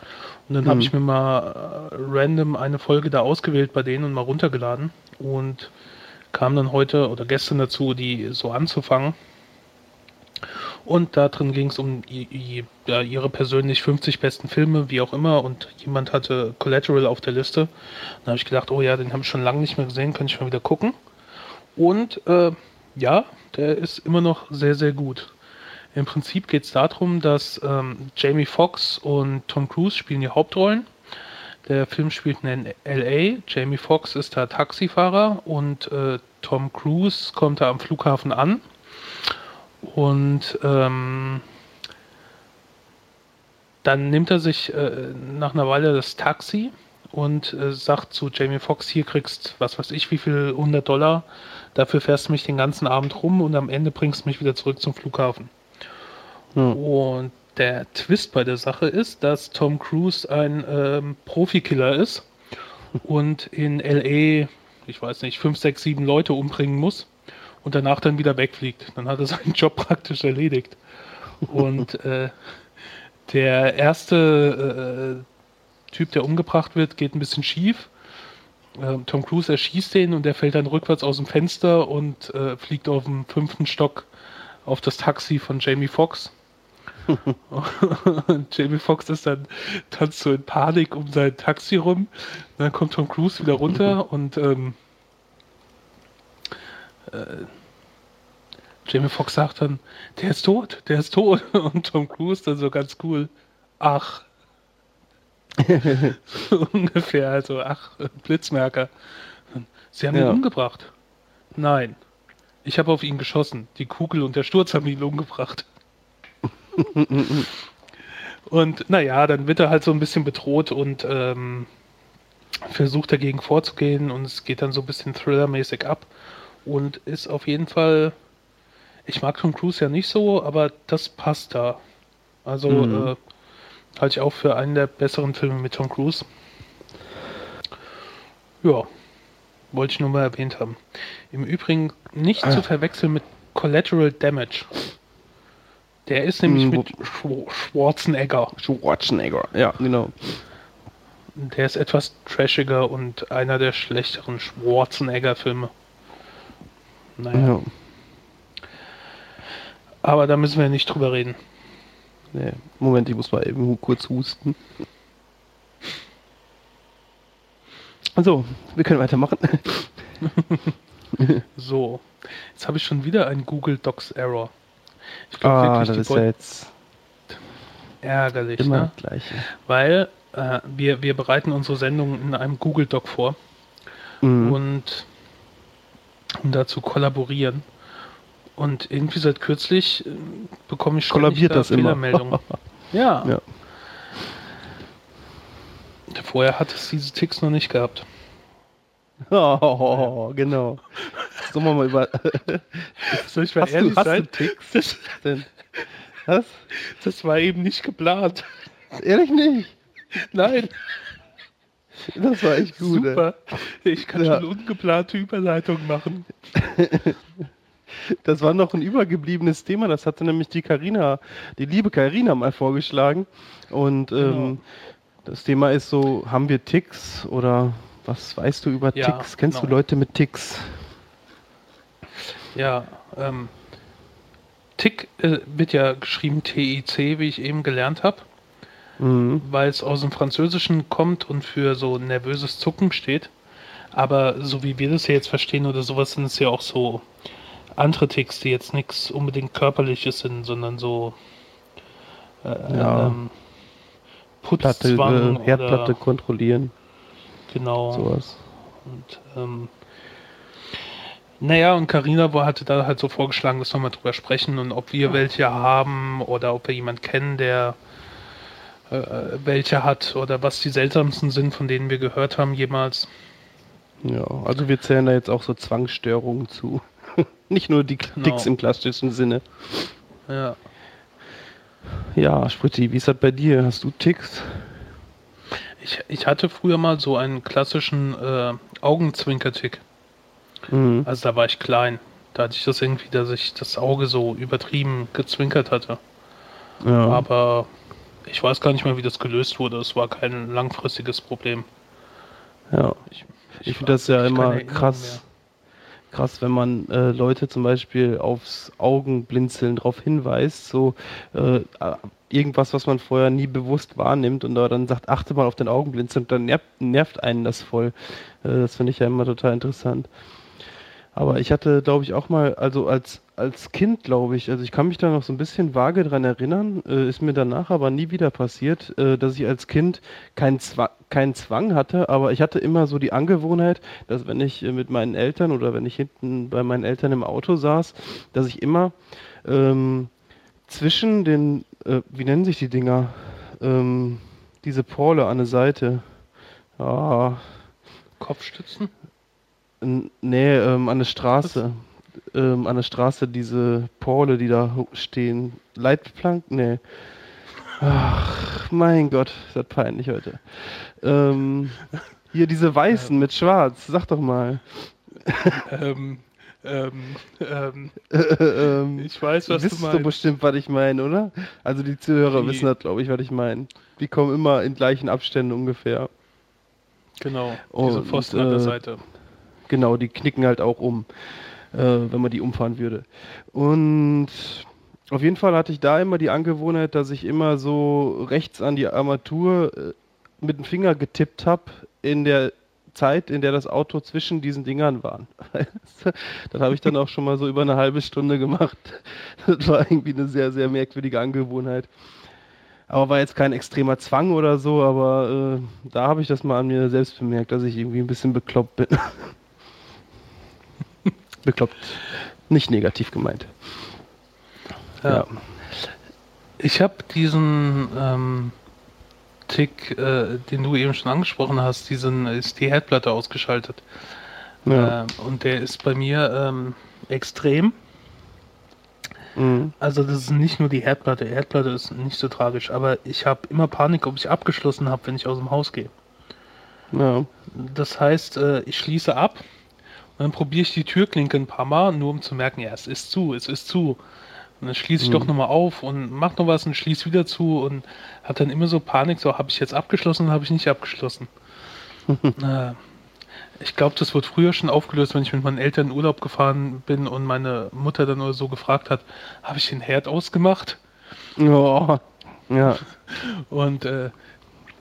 Und dann mhm. habe ich mir mal äh, random eine Folge da ausgewählt bei denen und mal runtergeladen und kam dann heute oder gestern dazu, die so anzufangen. Und da drin ging es um ihre persönlich 50 besten Filme, wie auch immer. Und jemand hatte Collateral auf der Liste. Dann habe ich gedacht, oh ja, den habe ich schon lange nicht mehr gesehen, könnte ich mal wieder gucken. Und äh, ja, der ist immer noch sehr, sehr gut. Im Prinzip geht es darum, dass ähm, Jamie Foxx und Tom Cruise spielen die Hauptrollen. Der Film spielt in LA. Jamie Foxx ist da Taxifahrer und äh, Tom Cruise kommt da am Flughafen an. Und ähm, dann nimmt er sich äh, nach einer Weile das Taxi und äh, sagt zu Jamie Foxx, hier kriegst, was weiß ich, wie viel 100 Dollar, dafür fährst du mich den ganzen Abend rum und am Ende bringst du mich wieder zurück zum Flughafen. Hm. Und der Twist bei der Sache ist, dass Tom Cruise ein ähm, Profikiller ist und in LA, ich weiß nicht, fünf, sechs, sieben Leute umbringen muss und danach dann wieder wegfliegt. Dann hat er seinen *laughs* Job praktisch erledigt. Und äh, der erste äh, Typ, der umgebracht wird, geht ein bisschen schief. Äh, Tom Cruise erschießt den und der fällt dann rückwärts aus dem Fenster und äh, fliegt auf dem fünften Stock auf das Taxi von Jamie Foxx. *laughs* und Jamie Foxx ist dann tanzt so in Panik um sein Taxi rum. dann kommt Tom Cruise wieder runter *laughs* und ähm, äh, Jamie Foxx sagt dann, der ist tot, der ist tot. *laughs* Und Tom Cruise dann so ganz cool, ach. so ungefähr, also ach, Blitzmerker. Sie haben ja. ihn umgebracht. Nein. Ich habe auf ihn geschossen. Die Kugel und der Sturz haben ihn umgebracht. *laughs* und naja, dann wird er halt so ein bisschen bedroht und ähm, versucht dagegen vorzugehen und es geht dann so ein bisschen thrillermäßig ab und ist auf jeden Fall. Ich mag Tom Cruise ja nicht so, aber das passt da. Also mhm. äh, halte ich auch für einen der besseren Filme mit Tom Cruise. Ja, wollte ich nur mal erwähnt haben. Im Übrigen nicht ah. zu verwechseln mit Collateral Damage. Der ist nämlich mhm. mit Schwarzenegger. Schwarzenegger, ja, genau. Der ist etwas trashiger und einer der schlechteren Schwarzenegger-Filme. Naja. Ja. Aber da müssen wir nicht drüber reden. Nee. Moment, ich muss mal eben kurz husten. Also, wir können weitermachen. *laughs* so, jetzt habe ich schon wieder einen Google Docs Error. Ich glaub, ah, das ist ja jetzt ärgerlich, immer ne? gleiche. Weil äh, wir, wir bereiten unsere Sendung in einem Google Doc vor. Mhm. Und um da zu kollaborieren. Und irgendwie seit kürzlich äh, bekomme ich Kollabiert da das Fehlermeldungen. *laughs* ja. ja. Vorher hat es diese Ticks noch nicht gehabt. Oh, genau. Sollen wir mal über. Soll ich mal hast ehrlich du, sein? Hast Ticks? denn? Was? Das war eben nicht geplant. Ehrlich nicht? Nein. Das war echt gut. Super. Ey. Ich kann ja. schon ungeplante Überleitungen machen. Das war noch ein übergebliebenes Thema, das hatte nämlich die Karina, die liebe Karina mal vorgeschlagen. Und ähm, genau. das Thema ist so, haben wir Ticks oder was weißt du über ja, Ticks? Kennst genau. du Leute mit Ticks? Ja, ähm, Tick äh, wird ja geschrieben T-I-C, wie ich eben gelernt habe, mhm. weil es aus dem Französischen kommt und für so nervöses Zucken steht. Aber so wie wir das ja jetzt verstehen oder sowas, sind es ja auch so andere Ticks, die jetzt nichts unbedingt körperliches sind, sondern so äh, ja. ähm, Putzzwang Platte, äh, Herdplatte kontrollieren. Genau. Sowas. Und ähm, naja, und Karina hatte da halt so vorgeschlagen, dass wir mal drüber sprechen und ob wir welche haben oder ob wir jemanden kennen, der äh, welche hat oder was die seltsamsten sind, von denen wir gehört haben jemals. Ja, also wir zählen da jetzt auch so Zwangsstörungen zu. *laughs* Nicht nur die genau. Ticks im klassischen Sinne. Ja. Ja, Spritti, wie ist das bei dir? Hast du Ticks? Ich, ich hatte früher mal so einen klassischen äh, Augenzwinker-Tick. Mhm. Also da war ich klein. Da hatte ich das irgendwie, dass ich das Auge so übertrieben gezwinkert hatte. Ja. Aber ich weiß gar nicht mehr, wie das gelöst wurde. Es war kein langfristiges Problem. Ja. Ich, ich, ich finde das ja immer krass. Krass, wenn man äh, Leute zum Beispiel aufs Augenblinzeln darauf hinweist, so äh, irgendwas, was man vorher nie bewusst wahrnimmt und da dann sagt, achte mal auf den Augenblinzeln und dann nervt, nervt einen das voll. Äh, das finde ich ja immer total interessant. Aber ich hatte, glaube ich, auch mal, also als, als Kind, glaube ich, also ich kann mich da noch so ein bisschen vage dran erinnern, äh, ist mir danach aber nie wieder passiert, äh, dass ich als Kind keinen Zwang, keinen Zwang hatte, aber ich hatte immer so die Angewohnheit, dass wenn ich äh, mit meinen Eltern oder wenn ich hinten bei meinen Eltern im Auto saß, dass ich immer ähm, zwischen den, äh, wie nennen sich die Dinger, ähm, diese Pole an der Seite, ja, Kopfstützen? Nee, ähm, an der Straße. Ähm, an der Straße diese Pole, die da stehen. Leitplanken? Nee. Ach, mein Gott, ist das peinlich heute. Ähm, hier diese weißen mit schwarz, sag doch mal. ähm, ähm, ähm, ähm, ich weiß, was du meinst. du bestimmt, was ich meine, oder? Also die Zuhörer die, wissen das, glaube ich, was ich meine. Die kommen immer in gleichen Abständen ungefähr. Genau, diese Und, Pfosten an der äh, Seite. Genau, die knicken halt auch um, äh, wenn man die umfahren würde. Und auf jeden Fall hatte ich da immer die Angewohnheit, dass ich immer so rechts an die Armatur äh, mit dem Finger getippt habe in der Zeit, in der das Auto zwischen diesen Dingern war. *laughs* das habe ich dann auch schon mal so über eine halbe Stunde gemacht. Das war irgendwie eine sehr, sehr merkwürdige Angewohnheit. Aber war jetzt kein extremer Zwang oder so, aber äh, da habe ich das mal an mir selbst bemerkt, dass ich irgendwie ein bisschen bekloppt bin. *laughs* bekloppt. Nicht negativ gemeint. Ja. ja. Ich habe diesen ähm, Tick, äh, den du eben schon angesprochen hast, diesen ist die Herdplatte ausgeschaltet. Ja. Äh, und der ist bei mir ähm, extrem. Mhm. Also das ist nicht nur die Herdplatte. Die Herdplatte ist nicht so tragisch, aber ich habe immer Panik, ob ich abgeschlossen habe, wenn ich aus dem Haus gehe. Ja. Das heißt, äh, ich schließe ab und dann probiere ich die Türklinke ein paar Mal, nur um zu merken, ja, es ist zu, es ist zu. Und dann schließe ich mhm. doch nochmal auf und mach noch was und schließe wieder zu und hat dann immer so Panik, so habe ich jetzt abgeschlossen oder habe ich nicht abgeschlossen. *laughs* äh, ich glaube, das wurde früher schon aufgelöst, wenn ich mit meinen Eltern in Urlaub gefahren bin und meine Mutter dann oder so gefragt hat, habe ich den Herd ausgemacht? Oh, ja. *laughs* Und äh,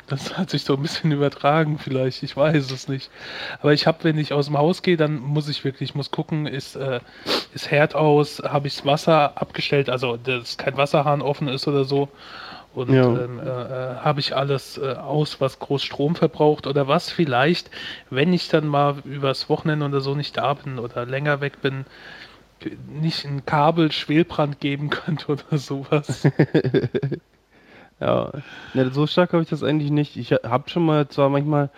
das hat sich so ein bisschen übertragen, vielleicht. Ich weiß es nicht. Aber ich habe, wenn ich aus dem Haus gehe, dann muss ich wirklich, muss gucken, ist, äh, ist Herd aus, habe ich das Wasser abgestellt, also dass kein Wasserhahn offen ist oder so. Und ja. ähm, äh, äh, habe ich alles äh, aus, was groß Strom verbraucht oder was vielleicht, wenn ich dann mal übers Wochenende oder so nicht da bin oder länger weg bin, nicht ein Kabel Schwelbrand geben *laughs* könnte oder sowas. *laughs* Ja, ja so stark habe ich das eigentlich nicht. Ich habe schon mal zwar manchmal,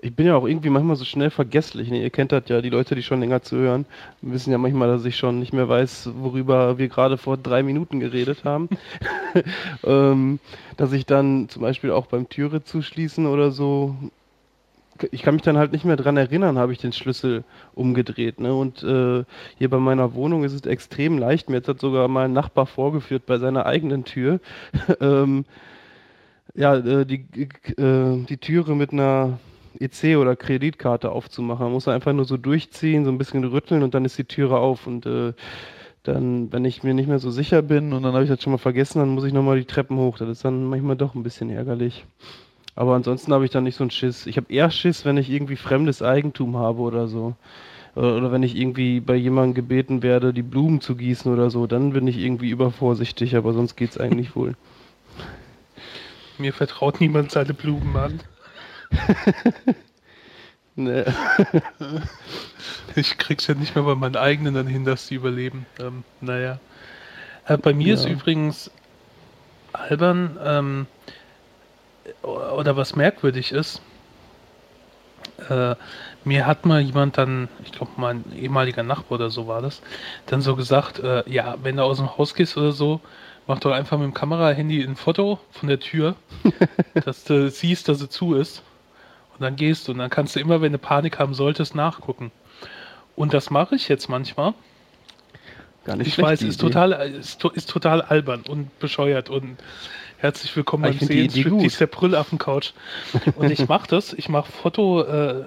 ich bin ja auch irgendwie manchmal so schnell vergesslich. Ne? Ihr kennt das ja, die Leute, die schon länger zuhören, wissen ja manchmal, dass ich schon nicht mehr weiß, worüber wir gerade vor drei Minuten geredet haben. *laughs* ähm, dass ich dann zum Beispiel auch beim Türe zuschließen oder so ich kann mich dann halt nicht mehr dran erinnern, habe ich den Schlüssel umgedreht. Ne? Und äh, hier bei meiner Wohnung ist es extrem leicht. Mir hat sogar mal ein Nachbar vorgeführt bei seiner eigenen Tür. *laughs* ähm, ja, äh, die, äh, die Türe mit einer EC oder Kreditkarte aufzumachen. Man muss einfach nur so durchziehen, so ein bisschen rütteln und dann ist die Türe auf. Und äh, dann, wenn ich mir nicht mehr so sicher bin und dann habe ich das schon mal vergessen, dann muss ich nochmal die Treppen hoch. Das ist dann manchmal doch ein bisschen ärgerlich. Aber ansonsten habe ich dann nicht so einen Schiss. Ich habe eher Schiss, wenn ich irgendwie fremdes Eigentum habe oder so. Oder, oder wenn ich irgendwie bei jemandem gebeten werde, die Blumen zu gießen oder so, dann bin ich irgendwie übervorsichtig, aber sonst geht es eigentlich wohl. *laughs* Mir vertraut niemand seine Blumen an. *laughs* nee. *laughs* ich krieg's ja nicht mehr bei meinen eigenen dann hin, dass sie überleben. Ähm, naja. Äh, bei mir ja. ist übrigens albern, ähm, oder was merkwürdig ist, äh, mir hat mal jemand dann, ich glaube mein ehemaliger Nachbar oder so war das, dann so gesagt, äh, ja, wenn du aus dem Haus gehst oder so, mach doch einfach mit dem Kamera-Handy ein Foto von der Tür, *laughs* dass du siehst, dass sie zu ist. Und dann gehst du und dann kannst du immer, wenn du Panik haben solltest, nachgucken. Und das mache ich jetzt manchmal. Gar nicht ich weiß, ist total, ist, ist, total albern und bescheuert und herzlich willkommen beim Sehensstriptease der Brüllaffen-Couch. Und ich mache das, ich mache Foto äh,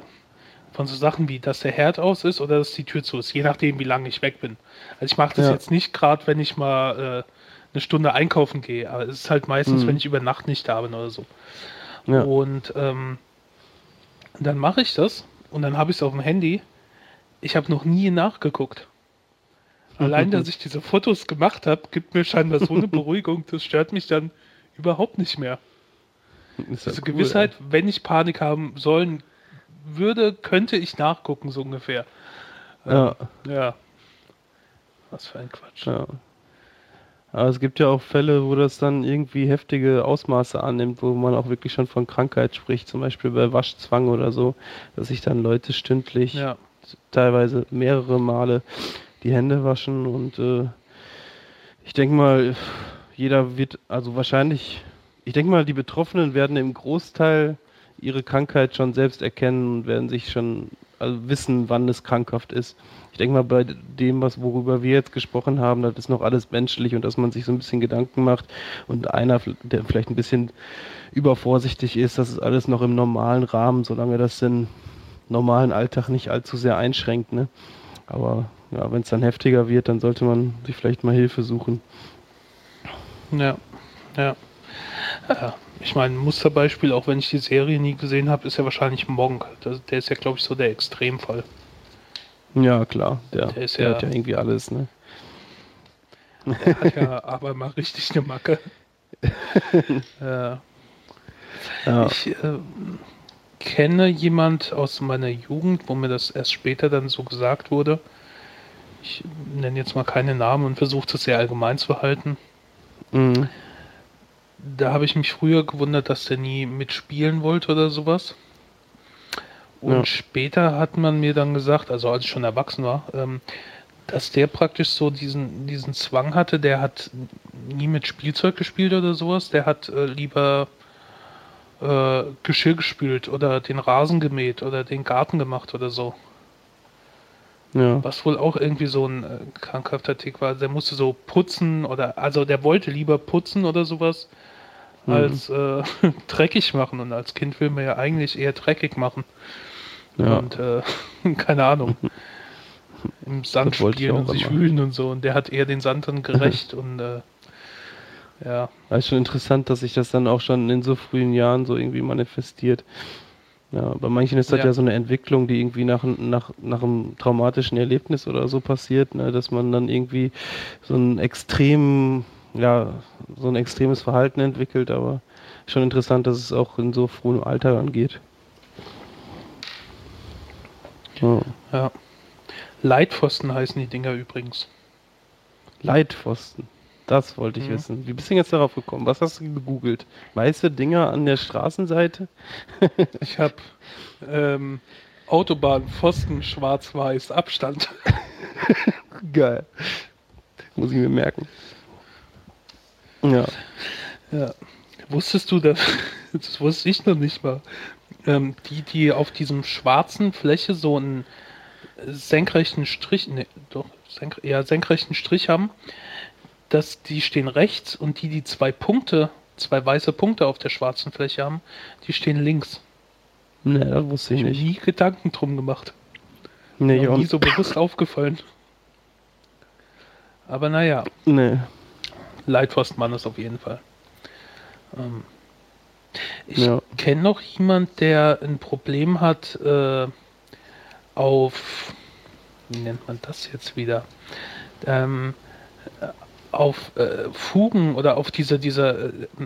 von so Sachen wie, dass der Herd aus ist oder dass die Tür zu ist, je nachdem, wie lange ich weg bin. Also ich mache das ja. jetzt nicht gerade, wenn ich mal äh, eine Stunde einkaufen gehe, aber es ist halt meistens, mhm. wenn ich über Nacht nicht da bin oder so. Ja. Und ähm, dann mache ich das und dann habe ich es auf dem Handy. Ich habe noch nie nachgeguckt. Allein, *laughs* dass ich diese Fotos gemacht habe, gibt mir scheinbar so eine *laughs* Beruhigung. Das stört mich dann überhaupt nicht mehr. Ist diese cool, Gewissheit, ey. wenn ich Panik haben sollen würde, könnte ich nachgucken, so ungefähr. Ja. Ähm, ja. Was für ein Quatsch. Ja. Aber es gibt ja auch Fälle, wo das dann irgendwie heftige Ausmaße annimmt, wo man auch wirklich schon von Krankheit spricht, zum Beispiel bei Waschzwang oder so, dass sich dann Leute stündlich, ja. teilweise mehrere Male die Hände waschen und äh, ich denke mal, jeder wird, also wahrscheinlich, ich denke mal, die Betroffenen werden im Großteil ihre Krankheit schon selbst erkennen und werden sich schon also wissen, wann es krankhaft ist ich denke mal, bei dem, was worüber wir jetzt gesprochen haben, das ist noch alles menschlich und dass man sich so ein bisschen Gedanken macht und einer, der vielleicht ein bisschen übervorsichtig ist, das ist alles noch im normalen Rahmen, solange das den normalen Alltag nicht allzu sehr einschränkt. Ne? Aber ja, wenn es dann heftiger wird, dann sollte man sich vielleicht mal Hilfe suchen. Ja, ja. ja. Ich meine, Musterbeispiel, auch wenn ich die Serie nie gesehen habe, ist ja wahrscheinlich Monk. Der ist ja, glaube ich, so der Extremfall. Ja, klar. Der, der, der ja, hat ja irgendwie alles, ne? Der hat ja *laughs* aber mal richtig eine Macke. *laughs* äh, ja. Ich äh, kenne jemand aus meiner Jugend, wo mir das erst später dann so gesagt wurde. Ich nenne jetzt mal keine Namen und versuche das sehr allgemein zu halten. Mhm. Da habe ich mich früher gewundert, dass der nie mitspielen wollte oder sowas. Und ja. später hat man mir dann gesagt, also als ich schon erwachsen war, ähm, dass der praktisch so diesen, diesen Zwang hatte, der hat nie mit Spielzeug gespielt oder sowas, der hat äh, lieber äh, Geschirr gespült oder den Rasen gemäht oder den Garten gemacht oder so. Ja. Was wohl auch irgendwie so ein äh, krankhafter Tick war. Der musste so putzen oder, also der wollte lieber putzen oder sowas, mhm. als äh, *laughs* dreckig machen. Und als Kind will man ja eigentlich eher dreckig machen. Ja. Und äh, *laughs* keine Ahnung. *laughs* Im Sand spielen und sich wühlen und so. Und der hat eher den Sand dann gerecht und äh, ja. Das ist schon interessant, dass sich das dann auch schon in so frühen Jahren so irgendwie manifestiert. Ja, bei manchen ist das ja, ja so eine Entwicklung, die irgendwie nach, nach, nach einem traumatischen Erlebnis oder so passiert, ne, dass man dann irgendwie so ein extrem, ja, so ein extremes Verhalten entwickelt, aber schon interessant, dass es auch in so frühem Alter angeht. Ja. ja. Leitpfosten heißen die Dinger übrigens. Leitpfosten. Das wollte ich mhm. wissen. Wie bist du jetzt darauf gekommen? Was hast du gegoogelt? Weiße Dinger an der Straßenseite? *laughs* ich habe ähm, Autobahnpfosten schwarz-weiß Abstand. *laughs* Geil. Muss ich mir merken. Ja. Ja. Wusstest du, dass, das wusste ich noch nicht mal, ähm, die, die auf diesem schwarzen Fläche so einen senkrechten Strich, ne, doch, senk, ja, senkrechten Strich haben, dass die stehen rechts und die, die zwei Punkte, zwei weiße Punkte auf der schwarzen Fläche haben, die stehen links. Ne, das wusste ich Ich mir nicht. nie Gedanken drum gemacht. Nee, ich auch nie so bewusst aufgefallen. Aber naja, Nee. Leitwurstmann ist auf jeden Fall. Ähm, ich Ja. kenne noch jemand, der ein Problem hat äh, auf, wie nennt man das jetzt wieder? Ähm, äh, auf äh, Fugen oder auf diese, diese, äh,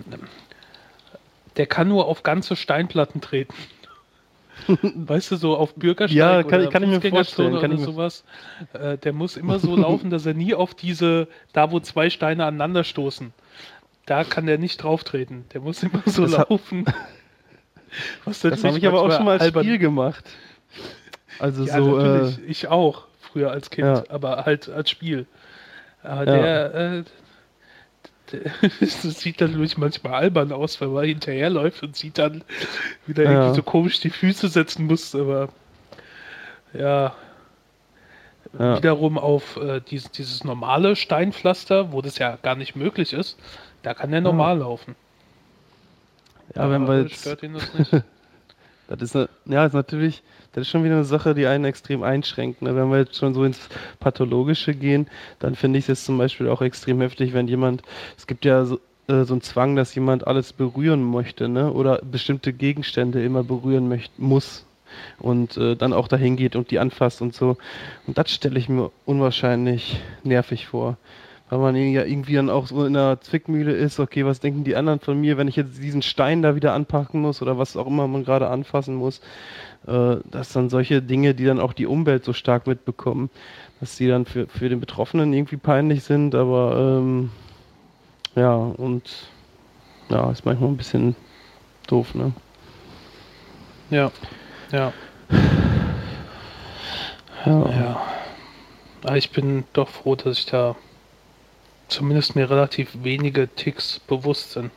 der kann nur auf ganze Steinplatten treten. *laughs* Weißt du, so auf Bürgersteig Ja, kann- oder kann ich mir vorstellen, kann oder ich mir- sowas. Äh, der muss immer so laufen, dass er nie auf diese, da wo zwei Steine aneinander stoßen, da kann der nicht drauf treten. Der muss immer so Das laufen. *laughs* Was Das habe ich aber auch schon mal als albern- Spiel gemacht. Also Ja, so, äh, natürlich. ich auch, früher als Kind, Ja. aber halt als Spiel. Aber Ja. der, äh, *laughs* der das *laughs* sieht natürlich manchmal albern aus, wenn man hinterherläuft und sieht dann wieder Ja. irgendwie so komisch die Füße setzen muss, aber ja. Ja. Wiederum auf äh, dieses, dieses normale Steinpflaster, wo das ja gar nicht möglich ist, da kann der normal laufen. ja, wenn Aber wir jetzt, stört ihn das nicht. *laughs* das ist, ne, ja, ist natürlich, das ist schon wieder eine Sache, die einen extrem einschränkt. Ne? Wenn wir jetzt schon so ins Pathologische gehen, dann finde ich es zum Beispiel auch extrem heftig, wenn jemand, es gibt ja so, äh, so einen Zwang, dass jemand alles berühren möchte, ne? Oder bestimmte Gegenstände immer berühren möchte, muss. Und äh, dann auch dahin geht und die anfasst und so. Und das stelle ich mir unwahrscheinlich nervig vor. Weil man ja irgendwie dann auch so in einer Zwickmühle ist, okay, was denken die anderen von mir, wenn ich jetzt diesen Stein da wieder anpacken muss oder was auch immer man gerade anfassen muss, äh, dass dann solche Dinge, die dann auch die Umwelt so stark mitbekommen, dass die dann für, für den Betroffenen irgendwie peinlich sind, aber ähm, ja, und ja, ist manchmal ein bisschen doof, ne? ja, ja. Ja. Ja. Aber ich bin doch froh, dass ich da zumindest mir relativ wenige Ticks bewusst sind.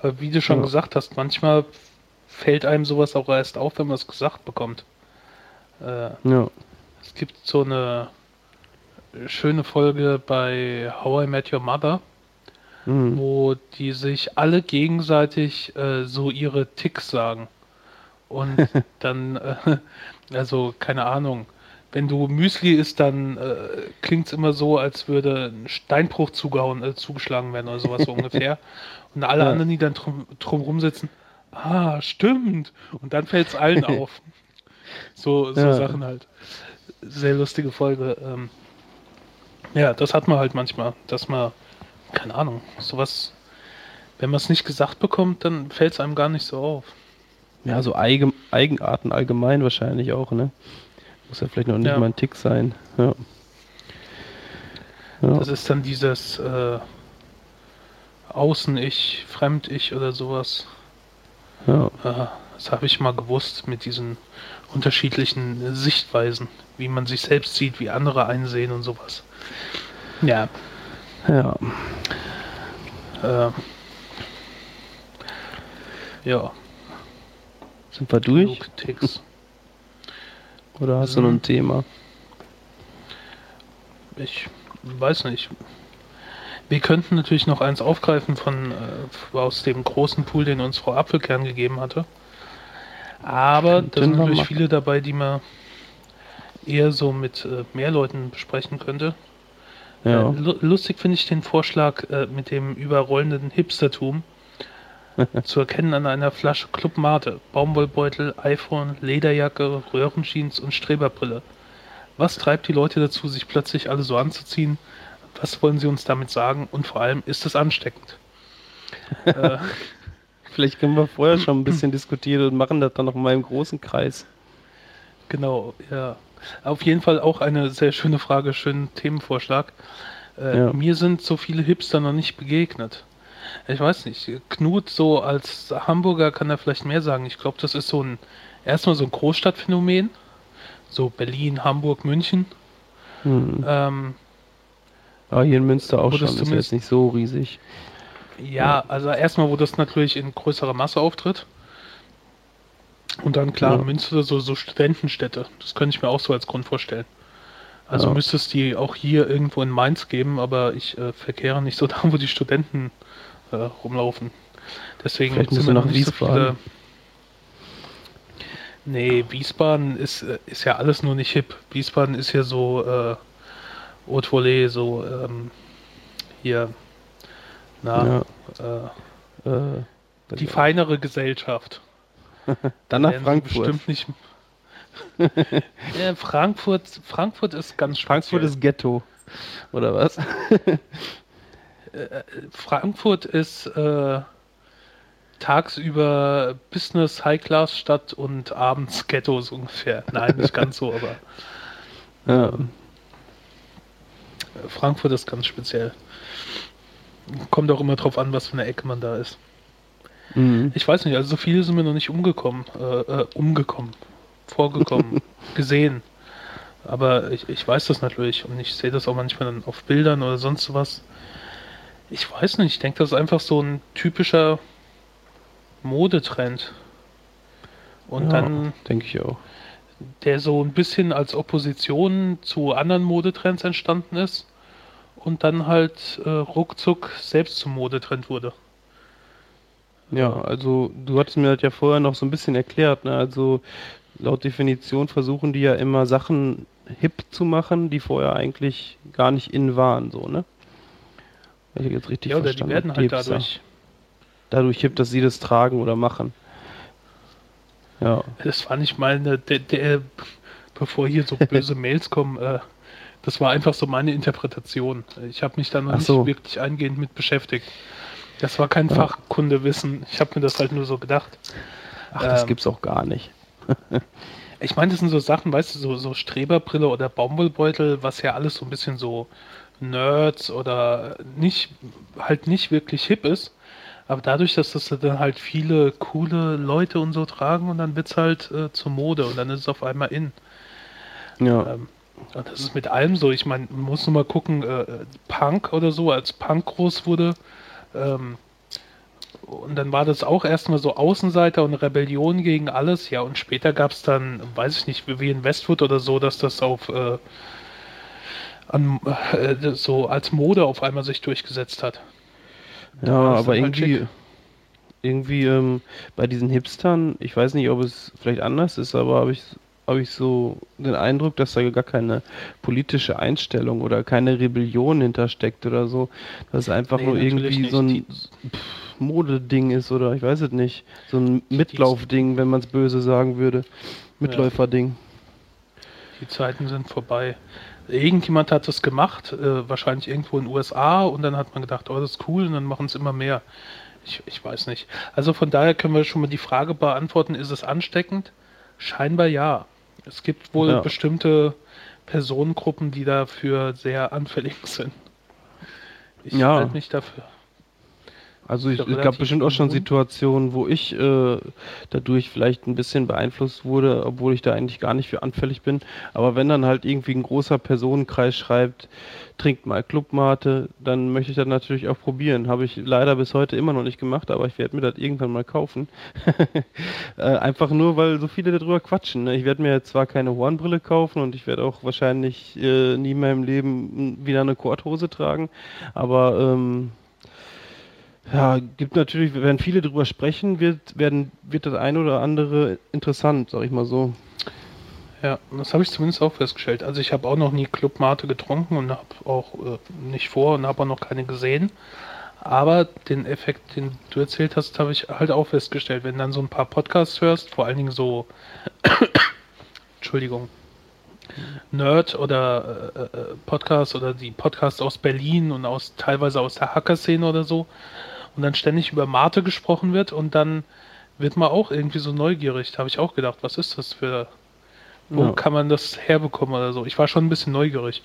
Aber wie du schon Ja. gesagt hast, manchmal fällt einem sowas auch erst auf, wenn man es gesagt bekommt. Äh, Ja. es gibt so eine schöne Folge bei How I Met Your Mother, Mhm. wo die sich alle gegenseitig äh, so ihre Ticks sagen. Und *laughs* dann, äh, also keine Ahnung, wenn du Müsli isst, dann äh, klingt es immer so, als würde ein Steinbruch zugehauen, äh, zugeschlagen werden oder sowas so *laughs* ungefähr. Und alle Ja. anderen, die dann drum, drum rumsitzen, ah, stimmt. Und dann fällt es allen *laughs* auf. So, so Ja. Sachen halt. Sehr lustige Folge. Ähm, ja, das hat man halt manchmal, dass man, keine Ahnung, sowas, wenn man es nicht gesagt bekommt, dann fällt es einem gar nicht so auf. Ja, so Eigen, Eigenarten allgemein wahrscheinlich auch, ne? Muss ja vielleicht noch nicht Ja. mal ein Tick sein. Ja. Ja. Das ist dann dieses äh, Außen-Ich, Fremd-Ich oder sowas. ja. Äh, das habe ich mal gewusst mit diesen unterschiedlichen Sichtweisen, wie man sich selbst sieht, wie andere einsehen und sowas. Ja, ja. äh, ja, Sind wir durch? genug Ticks. Oder hast du noch ein Thema? Ich weiß nicht. Wir könnten natürlich noch eins aufgreifen von äh, aus dem großen Pool, den uns Frau Apfelkern gegeben hatte. Aber da sind natürlich machen. viele dabei, die man eher so mit äh, mehr Leuten besprechen könnte. Ja. Äh, lu- lustig finde ich den Vorschlag äh, mit dem überrollenden Hipstertum. *laughs* zu erkennen an einer Flasche Club Mate, Baumwollbeutel, iPhone, Lederjacke, Röhrenjeans und Streberbrille. Was treibt die Leute dazu, sich plötzlich alle so anzuziehen? Was wollen sie uns damit sagen? Und vor allem, ist es ansteckend? *laughs* äh, Vielleicht können wir vorher schon ein bisschen diskutieren und machen das dann noch mal im großen Kreis. genau, ja. Auf jeden Fall auch eine sehr schöne Frage, schönen Themenvorschlag. Äh, Ja. Mir sind so viele Hipster noch nicht begegnet. Ich weiß nicht, Knut so als Hamburger kann er vielleicht mehr sagen. Ich glaube, das ist so ein, erstmal so ein Großstadtphänomen. So Berlin, Hamburg, München. Hm. Ähm, Aber hier in Münster auch Wo schon. das Ist jetzt nicht so riesig. Ja, also erstmal, wo das natürlich in größerer Masse auftritt. Und dann klar, Ja. Münster, so, so Studentenstädte. Das könnte ich mir auch so als Grund vorstellen. Also Ja. müsste es die auch hier irgendwo in Mainz geben, aber ich äh, verkehre nicht so *laughs* da, wo die Studenten äh, rumlaufen. Deswegen Vielleicht sind noch nicht so Wiesbaden. viele. Nee, Wiesbaden ist, äh, ist ja alles nur nicht hip. Wiesbaden ist ja so äh, Haute Volée, so ähm, hier, na, Ja. äh, Äh, die feinere Gesellschaft. *laughs* dann nach Frankfurt. Bestimmt nicht. *laughs* ja, Frankfurt, Frankfurt ist ganz Frankfurt speziell. ist Ghetto. Oder was? *laughs* Frankfurt ist äh, tagsüber Business High Class Stadt und abends *laughs* Ghettos ungefähr. Nein, nicht ganz so, aber äh, Frankfurt ist ganz speziell. Kommt auch immer drauf an, was für eine Ecke man da ist. Mhm. Ich weiß nicht, also so viele sind mir noch nicht umgekommen, äh, äh, umgekommen, vorgekommen, *laughs* gesehen. Aber ich, ich weiß das natürlich und ich sehe das auch manchmal dann auf Bildern oder sonst was. Ich weiß nicht, ich denke, das ist einfach so ein typischer Modetrend. Und ja, dann, denke ich auch. der so ein bisschen als Opposition zu anderen Modetrends entstanden ist und dann halt äh, ruckzuck selbst zum Modetrend wurde. Ja, also du hattest mir das ja vorher noch so ein bisschen erklärt, ne? Also laut Definition versuchen die ja immer Sachen hip zu machen, die vorher eigentlich gar nicht in waren, so, ne? Wenn ich jetzt richtig Ja, oder die werden halt dadurch dadurch hip, dass sie das tragen oder machen. Ja, Das war nicht meine, der, der bevor hier so böse *laughs* Mails kommen, äh, das war einfach so meine Interpretation. Ich habe mich da noch Ach nicht so. wirklich eingehend mit beschäftigt. Das war kein Ja. Fachkundewissen. Ich habe mir das halt nur so gedacht. ach, das Ähm, gibt's auch gar nicht. *laughs* Ich meine, das sind so Sachen, weißt du, so, so Streberbrille oder Baumwollbeutel, was ja alles so ein bisschen so Nerds oder nicht, halt nicht wirklich hip ist. Aber dadurch, dass das dann halt viele coole Leute und so tragen und dann wird's halt äh, zur Mode und dann ist es auf einmal in. Ja, Ähm, und das ist mit allem so. Ich meine, man muss nur mal gucken, äh, Punk oder so, als Punk groß wurde. Ähm, und dann war das auch erstmal so Außenseiter und Rebellion gegen alles. Ja, und später gab es dann, weiß ich nicht, wie in Westwood oder so, dass das auf äh, an, äh, so als Mode auf einmal sich durchgesetzt hat. ja, aber halt irgendwie, schick. irgendwie ähm, bei diesen Hipstern, ich weiß nicht, ob es vielleicht anders ist, aber habe ich habe ich so den Eindruck, dass da gar keine politische Einstellung oder keine Rebellion hintersteckt oder so. Dass es einfach Nee, nur irgendwie nicht. so ein pff, Modeding ist oder ich weiß es nicht. So ein Mitlaufding, wenn man es böse sagen würde. Mitläuferding. Die Zeiten sind vorbei. Irgendjemand hat das gemacht, äh, wahrscheinlich irgendwo in den USA, und dann hat man gedacht, oh, das ist cool, und dann machen es immer mehr. Ich, ich weiß nicht. Also von daher können wir schon mal die Frage beantworten, ist es ansteckend? Scheinbar ja. Es gibt wohl Ja. bestimmte Personengruppen, die dafür sehr anfällig *laughs* sind. Ich Ja. halte mich dafür. Also ich, gab relativ bestimmt auch schon. Situationen, wo ich äh, dadurch vielleicht ein bisschen beeinflusst wurde, obwohl ich da eigentlich gar nicht für anfällig bin. Aber wenn dann halt irgendwie ein großer Personenkreis schreibt, trinkt mal Clubmate, dann möchte ich das natürlich auch probieren. Habe ich leider bis heute immer noch nicht gemacht, aber ich werde mir das irgendwann mal kaufen. *laughs* äh, einfach nur, weil so viele darüber quatschen. Ne? Ich werde mir zwar keine Hornbrille kaufen und ich werde auch wahrscheinlich äh, nie in meinem Leben wieder eine Korthose tragen, aber ähm, ja, gibt natürlich, wenn viele drüber sprechen, wird, werden, wird das ein oder andere interessant, sag ich mal so. Ja, das habe ich zumindest auch festgestellt. Also ich habe auch noch nie Clubmate getrunken und habe auch äh, nicht vor und habe auch noch keine gesehen. Aber den Effekt, den du erzählt hast, habe ich halt auch festgestellt. Wenn dann so ein paar Podcasts hörst, vor allen Dingen so, *coughs* Entschuldigung, Nerd oder äh, äh, Podcasts oder die Podcasts aus Berlin und aus teilweise aus der Hacker-Szene oder so, und dann ständig über Mate gesprochen wird und dann wird man auch irgendwie so neugierig. Da habe ich auch gedacht, was ist das für wo Ja. kann man das herbekommen oder so? Ich war schon ein bisschen neugierig.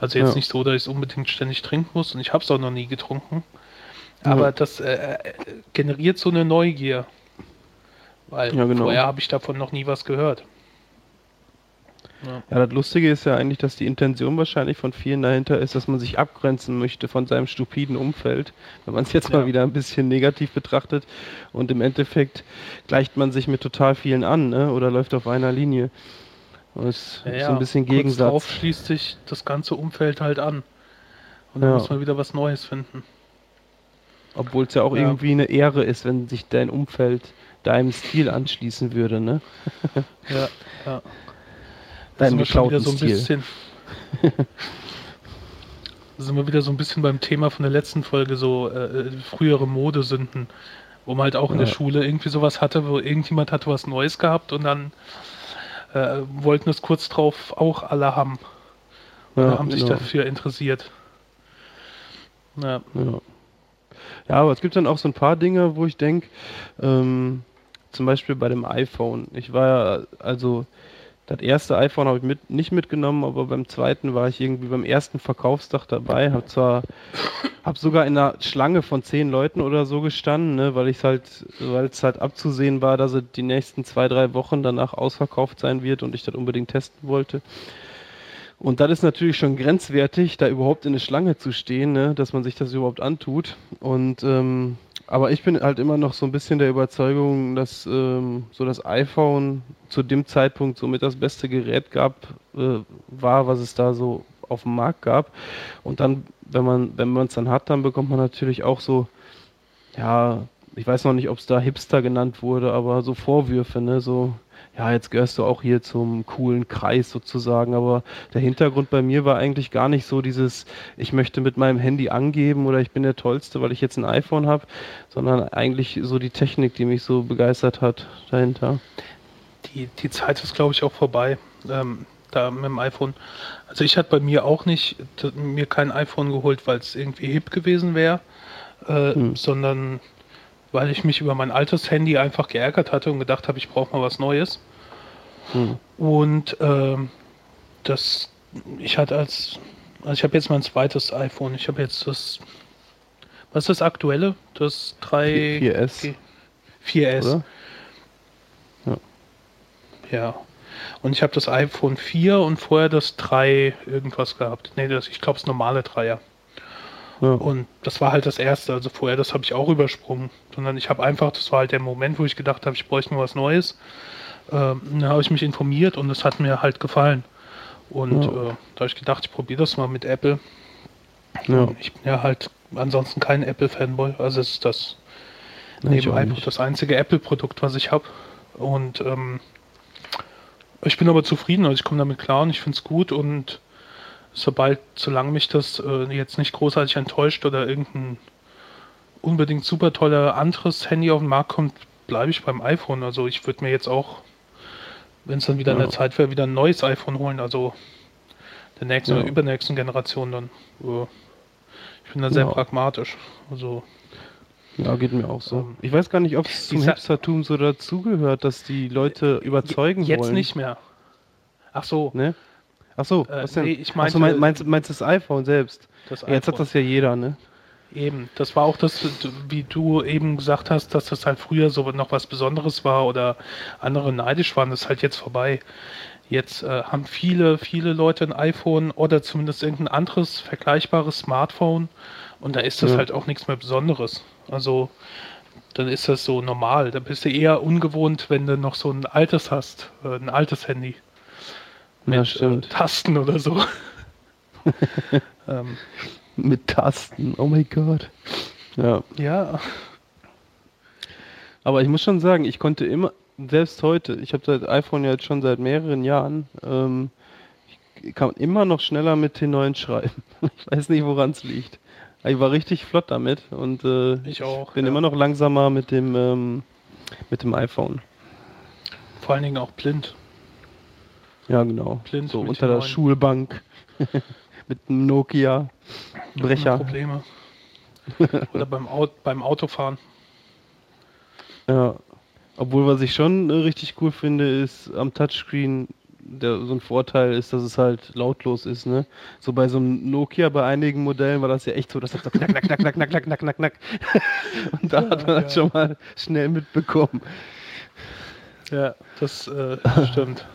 Also jetzt Ja. nicht so, dass ich es unbedingt ständig trinken muss und ich habe es auch noch nie getrunken. Ja. Aber das äh, äh, generiert so eine Neugier. Weil Ja, genau. vorher habe ich davon noch nie was gehört. Ja. Ja, das Lustige ist ja eigentlich, dass die Intention wahrscheinlich von vielen dahinter ist, dass man sich abgrenzen möchte von seinem stupiden Umfeld, wenn man es jetzt Ja. mal wieder ein bisschen negativ betrachtet. Und im Endeffekt gleicht man sich mit total vielen an, ne? oder läuft auf einer Linie. Und es ist so ein bisschen kurz Gegensatz. Drauf schließt sich das ganze Umfeld halt an. Und dann Ja. muss man wieder was Neues finden. Obwohl es ja auch Ja. irgendwie eine Ehre ist, wenn sich dein Umfeld deinem Stil anschließen würde, ne? *laughs* ja, ja. Deinem sind wir schon wieder geklauten so ein Stil. bisschen. *laughs* Da sind wir wieder so ein bisschen beim Thema von der letzten Folge, so äh, frühere Modesünden, wo man halt auch in der Ja. Schule irgendwie sowas hatte, wo irgendjemand hatte was Neues gehabt und dann äh, wollten es kurz drauf auch alle haben. Oder haben sich genau. dafür interessiert. Ja, Ja. ja, aber es gibt dann auch so ein paar Dinge, wo ich denke, ähm, zum Beispiel bei dem iPhone. Ich war ja, also das erste iPhone habe ich mit, nicht mitgenommen, aber beim zweiten war ich irgendwie beim ersten Verkaufstag dabei. Habe zwar, habe sogar in einer Schlange von zehn Leuten oder so gestanden, ne, weil ich halt, es halt abzusehen war, dass es die nächsten zwei, drei Wochen danach ausverkauft sein wird und ich das unbedingt testen wollte. Und das ist natürlich schon grenzwertig, da überhaupt in eine Schlange zu stehen, ne, dass man sich das überhaupt antut. Und ähm, aber ich bin halt immer noch so ein bisschen der Überzeugung, dass ähm, so das iPhone zu dem Zeitpunkt somit das beste Gerät gab, äh, war, was es da so auf dem Markt gab. Und dann, wenn man, wenn man es dann hat, dann bekommt man natürlich auch so, ja, ich weiß noch nicht, ob es da Hipster genannt wurde, aber so Vorwürfe, ne, so, ja, jetzt gehörst du auch hier zum coolen Kreis sozusagen, aber der Hintergrund bei mir war eigentlich gar nicht so dieses, ich möchte mit meinem Handy angeben oder ich bin der Tollste, weil ich jetzt ein iPhone habe, sondern eigentlich so die Technik, die mich so begeistert hat dahinter. die, die Zeit ist, glaube ich, auch vorbei. Ähm, da mit dem iPhone. Also ich hatte bei mir auch nicht mir kein iPhone geholt, weil es irgendwie hip gewesen wäre, äh, Hm. sondern weil ich mich über mein altes Handy einfach geärgert hatte und gedacht habe, ich brauche mal was Neues. Hm. Und ähm, das, ich hatte als, also ich habe jetzt mein zweites iPhone. Ich habe jetzt das, was ist das aktuelle? Das 3 4S, 4S. oder? Ja. Und ich habe das iPhone 4 und vorher das 3 irgendwas gehabt. Nee, das, ich glaube das normale 3er. Ja. Und das war halt das erste. Also vorher, das habe ich auch übersprungen. Sondern ich habe einfach, das war halt der Moment, wo ich gedacht habe, ich bräuchte mal was Neues. Ähm, dann habe ich mich informiert und es hat mir halt gefallen. Und Ja. äh, da habe ich gedacht, ich probiere das mal mit Apple. Ja. Ich bin ja halt ansonsten kein Apple-Fanboy. Also es ist das Nee, ich neben iPod das einzige Apple-Produkt, was ich habe. Und ähm, ich bin aber zufrieden, also ich komme damit klar und ich finde es gut und sobald, solange mich das äh, jetzt nicht großartig enttäuscht oder irgendein unbedingt super toller anderes Handy auf den Markt kommt, bleibe ich beim iPhone. Also ich würde mir jetzt auch, wenn es dann wieder Ja. der Zeit wäre, wieder ein neues iPhone holen, also der nächsten Ja. oder übernächsten Generation dann. Ich bin da sehr Ja. pragmatisch. Also Ja, geht mir auch so. Ähm, ich weiß gar nicht, ob es zum Hipstertum so dazugehört, dass die Leute überzeugen jetzt wollen. nicht mehr. Ach so, Ne? Ach so, Äh, was denn? nee, ich Ach so, meinte- mein, meinst, meinst du das iPhone selbst? das Ja, jetzt hat iPhone. das ja jeder, ne? Eben, das war auch das, wie du eben gesagt hast, dass das halt früher so noch was Besonderes war oder andere neidisch waren, das ist halt jetzt vorbei. Jetzt äh, haben viele, viele Leute ein iPhone oder zumindest irgendein anderes vergleichbares Smartphone und da ist das Ja. halt auch nichts mehr Besonderes. Also dann ist das so normal. Da bist du eher ungewohnt, wenn du noch so ein altes hast, äh, ein altes Handy Ja, mit äh, stimmt. Tasten oder so. *laughs* ähm, Mit Tasten, oh mein Gott. Ja, ja, aber ich muss schon sagen, ich konnte immer, selbst heute, ich habe das iPhone ja jetzt schon seit mehreren Jahren, ähm, ich kann immer noch schneller mit den neuen schreiben. *laughs* Ich weiß nicht, woran es liegt. Ich war richtig flott damit und äh, Ich auch, bin ja. immer noch langsamer mit dem ähm, mit dem iPhone. vor allen Dingen auch blind. Ja, genau. Clint so unter der 9. Schulbank *laughs* mit einem Nokia Brecher. Probleme. *laughs* Oder beim, Aut beim Autofahren. Ja. Obwohl, was ich schon äh, richtig cool finde, ist am Touchscreen der, so ein Vorteil ist, dass es halt lautlos ist, ne? So bei so einem Nokia, bei einigen Modellen war das ja echt so, dass das so knack, knack, knack, knack, knack, knack, knack, knack. *laughs* Und da hat man halt ja. halt schon mal schnell mitbekommen. Ja, das äh, stimmt.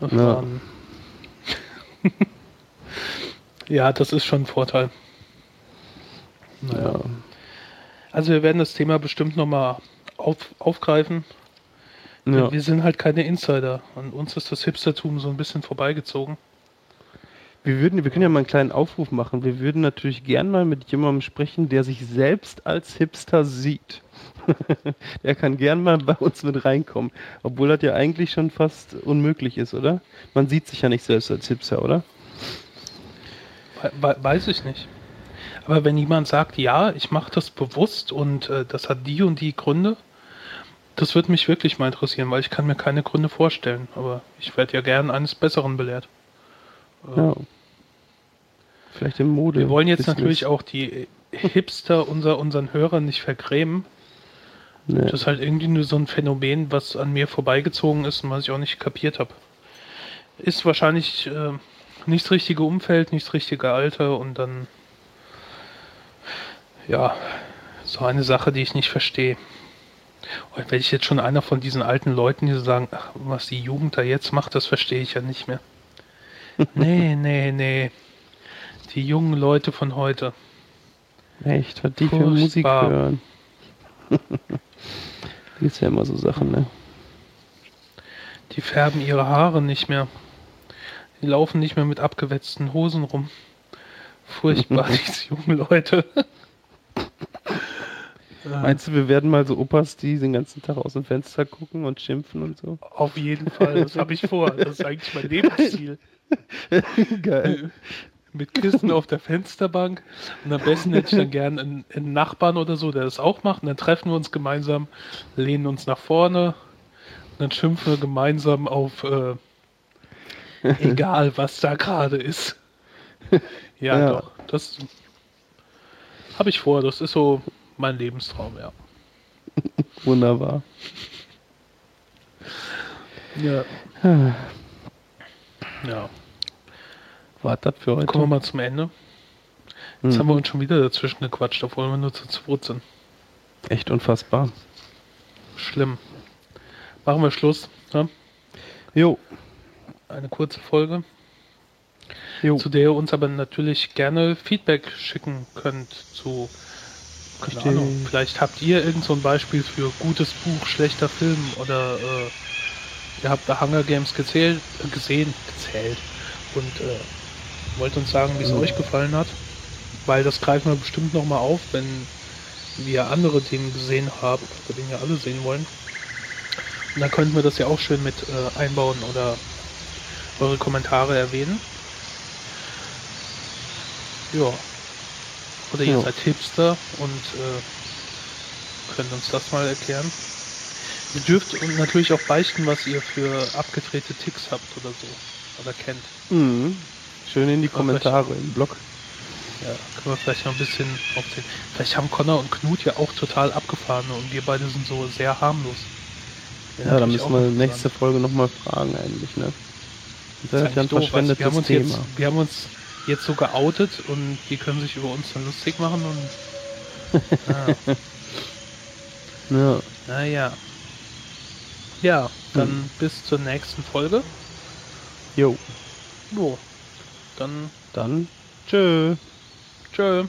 Ja. ja, das ist schon ein Vorteil. Naja. Ja. Also wir werden das Thema bestimmt nochmal auf, aufgreifen. Ja. Wir sind halt keine Insider. An uns ist das Hipstertum so ein bisschen vorbeigezogen. Wir würden, wir können ja mal einen kleinen Aufruf machen. Wir würden natürlich gern mal mit jemandem sprechen, der sich selbst als Hipster sieht. *laughs* der kann gern mal bei uns mit reinkommen. Obwohl das ja eigentlich schon fast unmöglich ist, oder? Man sieht sich ja nicht selbst als Hipster, oder? We weiß ich nicht. Aber wenn jemand sagt, ja, ich mache das bewusst und äh, das hat die und die Gründe, das würde mich wirklich mal interessieren, weil ich kann mir keine Gründe vorstellen. Aber ich werde ja gern eines Besseren belehrt. Äh, ja. Vielleicht im Mode. Wir wollen jetzt Business. natürlich auch die Hipster unser, unseren Hörern nicht vergrämen. Nee. Das ist halt irgendwie nur so ein Phänomen, was an mir vorbeigezogen ist und was ich auch nicht kapiert habe. Ist wahrscheinlich äh, nicht das richtige Umfeld, nicht das richtige Alter und dann ja, so eine Sache, die ich nicht verstehe. Und wenn ich jetzt schon einer von diesen alten Leuten, die sagen, ach, was die Jugend da jetzt macht, das verstehe ich ja nicht mehr. *laughs* nee, nee, nee. Die jungen Leute von heute. Echt, was die für Musik hören. *laughs* die ist ja immer so Sachen, ne? Die färben ihre Haare nicht mehr. Die laufen nicht mehr mit abgewetzten Hosen rum. Furchtbar, *laughs* diese jungen Leute. *laughs* Meinst du, wir werden mal so Opas, die den ganzen Tag aus dem Fenster gucken und schimpfen und so? Auf jeden Fall, das habe ich vor. Das ist eigentlich mein Lebensziel. Geil. Mit Kissen auf der Fensterbank. Und am besten hätte ich dann gern einen, einen, Nachbarn oder so, der das auch macht. Und dann treffen wir uns gemeinsam, lehnen uns nach vorne und dann schimpfen wir gemeinsam auf äh, *laughs* egal, was da gerade ist. Ja, ja, doch. Das habe ich vor. Das ist so mein Lebenstraum, ja. *laughs* Wunderbar. Ja. ja. War das für heute? Kommen wir mal zum Ende. Jetzt mhm. haben wir uns schon wieder dazwischen gequatscht, obwohl wir nur zu zweit sind. Echt unfassbar. Schlimm. Machen wir Schluss. Ne? Jo. Eine kurze Folge. Jo. Zu der ihr uns aber natürlich gerne Feedback schicken könnt zu keine Ahnung. Vielleicht habt ihr irgend so ein Beispiel für gutes Buch, schlechter Film oder äh, ihr habt da Hunger Games gezählt, äh, gesehen, gezählt und äh, wollt uns sagen, wie es mhm. euch gefallen hat. Weil das greifen wir bestimmt nochmal auf, wenn wir andere Themen gesehen haben, oder den wir alle sehen wollen. Und dann könnten wir das ja auch schön mit äh, einbauen oder eure Kommentare erwähnen. Ja, oder ihr ja. seid Hipster und äh, könnt uns das mal erklären. Ihr dürft natürlich auch beichten, was ihr für abgedrehte Ticks habt oder so. Oder kennt. Mhm. Schön in die Kommentare im Blog. Ja, können wir vielleicht noch ein bisschen aufzählen. Vielleicht haben Connor und Knut ja auch total abgefahren und wir beide sind so sehr harmlos. Ja, ja da müssen wir nächste Folge nochmal fragen eigentlich, ne? Das ist ja ein verschwendetes wir haben uns Thema. Jetzt, wir haben uns jetzt so geoutet und die können sich über uns dann lustig machen und. ah. *laughs* ja. Naja. Ja, dann hm. bis zur nächsten Folge. Jo. Jo. Dann. Dann. Tschö. Tschö.